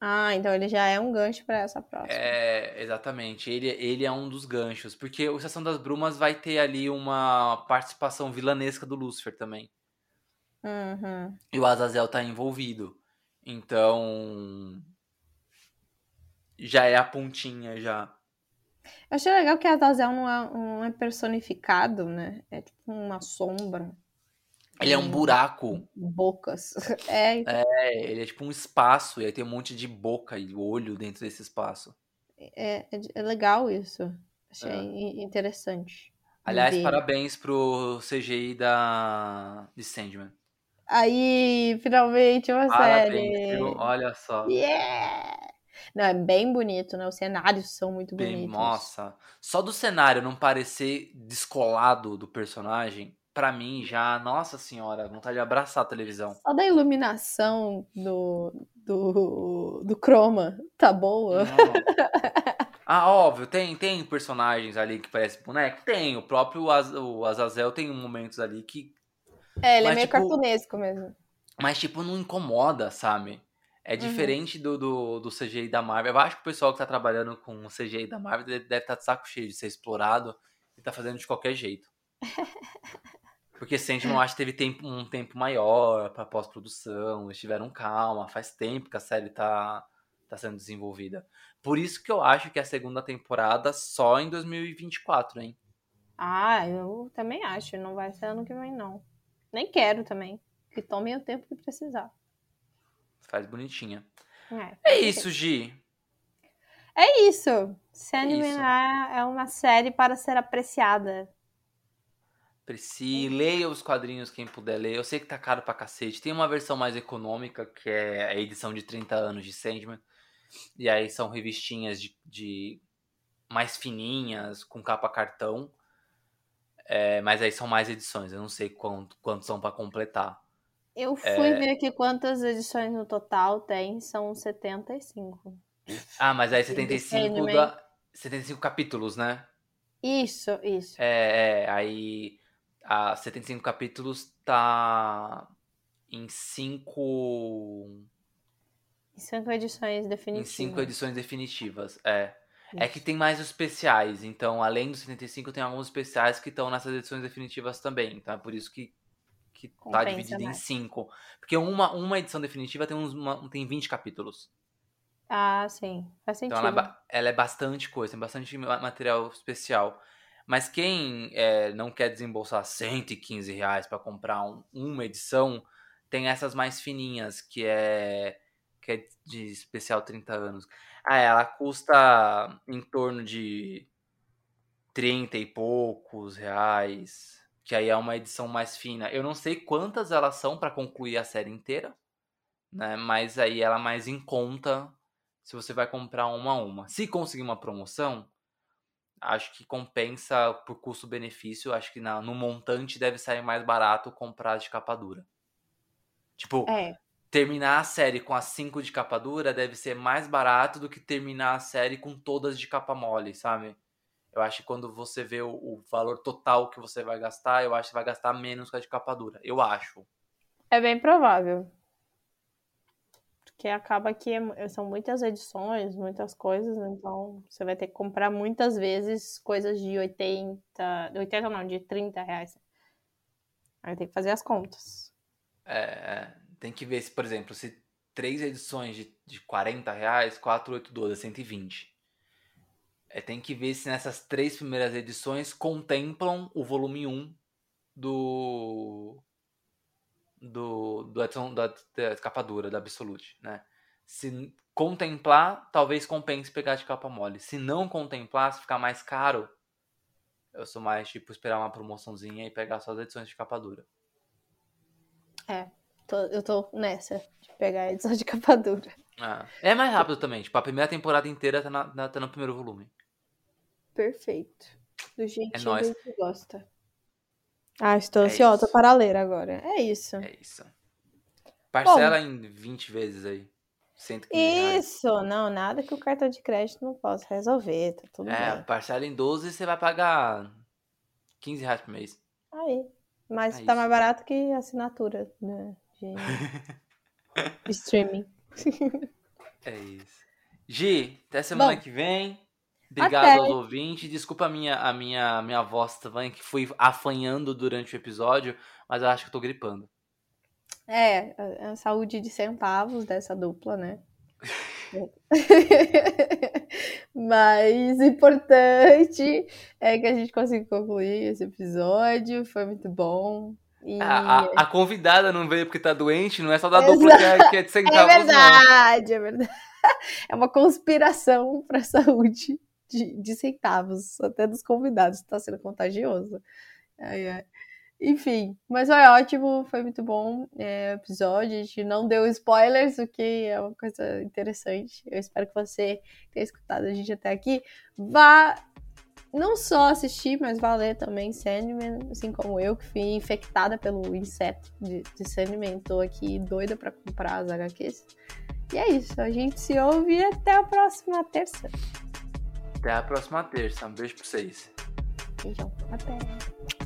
Ah, então ele já é um gancho para essa próxima. É, exatamente. Ele, ele é um dos ganchos. Porque o Estação das Brumas vai ter ali uma participação vilanesca do Lúcifer também. Uhum. E o Azazel tá envolvido. Então. Já é a pontinha já. Eu achei legal que Azazel não é, não é personificado, né? É tipo uma sombra. Ele é um buraco. Bocas. É. É, ele é tipo um espaço, e aí tem um monte de boca e olho dentro desse espaço. É, é, é legal isso. Achei é. interessante. Aliás, Ver. parabéns pro CGI da de Sandman. Aí, finalmente, uma Parabéns, série. viu? Olha só. Yeah! Não, é bem bonito, né? Os cenários são muito Bem, bonitos. nossa, só do cenário não parecer descolado do personagem, pra mim já, nossa senhora, vontade de abraçar a televisão. Só da iluminação do, do, do croma tá boa. Ah, óbvio, tem, tem personagens ali que parecem boneco? Tem, o próprio Az- o Azazel tem momentos ali que. É, ele é Mas, meio tipo, cartunesco mesmo. Mas, tipo, não incomoda, sabe? É Uhum. diferente do, do, do CGI da Marvel. Eu acho que o pessoal que tá trabalhando com o CGI da Marvel deve estar de saco cheio de ser explorado e tá fazendo de qualquer jeito. Porque Sandman eu acho que teve tempo, um tempo maior pra pós-produção, eles tiveram calma, faz tempo que a série tá, tá sendo desenvolvida. Por isso que eu acho que a segunda temporada só em 2024, hein? Ah, eu também acho. Não vai ser ano que vem, não. Nem quero também. Que tomem o tempo que precisar. Faz bonitinha. É, É isso, Gi. É isso. Sandman isso. é- é uma série para ser apreciada. Preci, leia os quadrinhos quem puder ler. Eu sei que tá caro pra cacete. Tem uma versão mais econômica, que é a edição de 30 anos de Sandman. E aí são revistinhas de, de mais fininhas, com capa cartão. É, mas aí são mais edições. Eu não sei quanto, quanto são pra completar. Eu fui É. ver aqui quantas edições no total tem. São 75. Ah, mas aí Sim, 75, Sandman. da, 75 capítulos, né? Isso, isso. É, é, aí a 75 capítulos tá em 5 E cinco edições em definitivas. cinco edições definitivas. É. É Isso. que tem mais os especiais, então além dos 75 tem alguns especiais que estão nessas edições definitivas também. Então é por isso que, que tá Compensa dividido em mais. 5. Porque uma, uma edição definitiva tem, uns, uma- tem 20 capítulos. Ah, sim. Faz sentido. Então ela é, ela é bastante coisa, tem bastante ma- material especial. Mas quem é, não quer desembolsar 115 reais para comprar um- uma edição, tem essas mais fininhas, que é, que é de especial 30 anos. Ah, ela custa em torno de 30 e poucos reais, que aí é uma edição mais fina. Eu não sei quantas elas são para concluir a série inteira, né? Mas aí ela é mais em conta se você vai comprar uma a uma. Se conseguir uma promoção, acho que compensa por custo-benefício. Acho que na- no montante deve sair mais barato comprar de capa dura. Tipo, É. terminar a série com as 5 de capa dura deve ser mais barato do que terminar a série com todas de capa mole, sabe? Eu acho que quando você vê o, o valor total que você vai gastar, eu acho que vai gastar menos com a de capa dura. Eu acho. É bem provável. Porque acaba que é- são muitas edições, muitas coisas, então você vai ter que comprar muitas vezes coisas de 80. 80 não, de 30 reais. Aí tem que fazer as contas. É, é, tem que ver se, por exemplo, se três edições de, de 40 reais, 4, 8, 12, é 120. É, tem que ver se nessas três primeiras edições contemplam o volume 1 do. Do, do edição da, da capa dura, da Absolute, né? Se contemplar, talvez compense pegar de capa mole. Se não contemplar, se ficar mais caro, eu sou mais tipo esperar uma promoçãozinha e pegar só as edições de capa dura. Tô- eu tô nessa, de pegar a edição de capa dura. Ah, é mais rápido também. Tipo, a primeira temporada inteira tá, na- na- tá no primeiro volume. Perfeito. Do jeitinho nóis. que você gosta. Ah, estou É ansiosa isso. para ler agora. É isso. É isso. Parcela em 20 vezes aí. 115 reais. Isso, não, nada que o cartão de crédito não possa resolver, tá tudo É, bem. parcela em 12 você vai pagar 15 reais por mês. Aí. Mas É tá isso. mais barato que assinatura né, de streaming. É isso. Gi, até semana Bom, que vem. Obrigado até. aos ouvintes. Desculpa a minha, a minha, minha voz também, que fui afanhando durante o episódio, mas eu acho que eu tô gripando. É, a, a saúde de centavos dessa dupla, né? Mas o importante é que a gente conseguiu concluir esse episódio, foi muito bom. E A, a, a convidada não veio porque tá doente, não é só da Exato. dupla que é, que é de é centavos, não. verdade, é verdade. É uma conspiração para a saúde de, de centavos, até dos convidados, está sendo contagioso. Enfim, mas foi ótimo, foi muito bom é, episódio. A gente não deu spoilers, o que é uma coisa interessante. Eu espero que você tenha escutado a gente até aqui. Vá não só assistir, mas vá ler também Sandman, assim como eu, que fui infectada pelo inseto de, de Sandman. Tô aqui doida para comprar as HQs. E é isso, a gente se ouve e até a próxima terça. Até a próxima terça. Um beijo pra vocês. Beijão, até.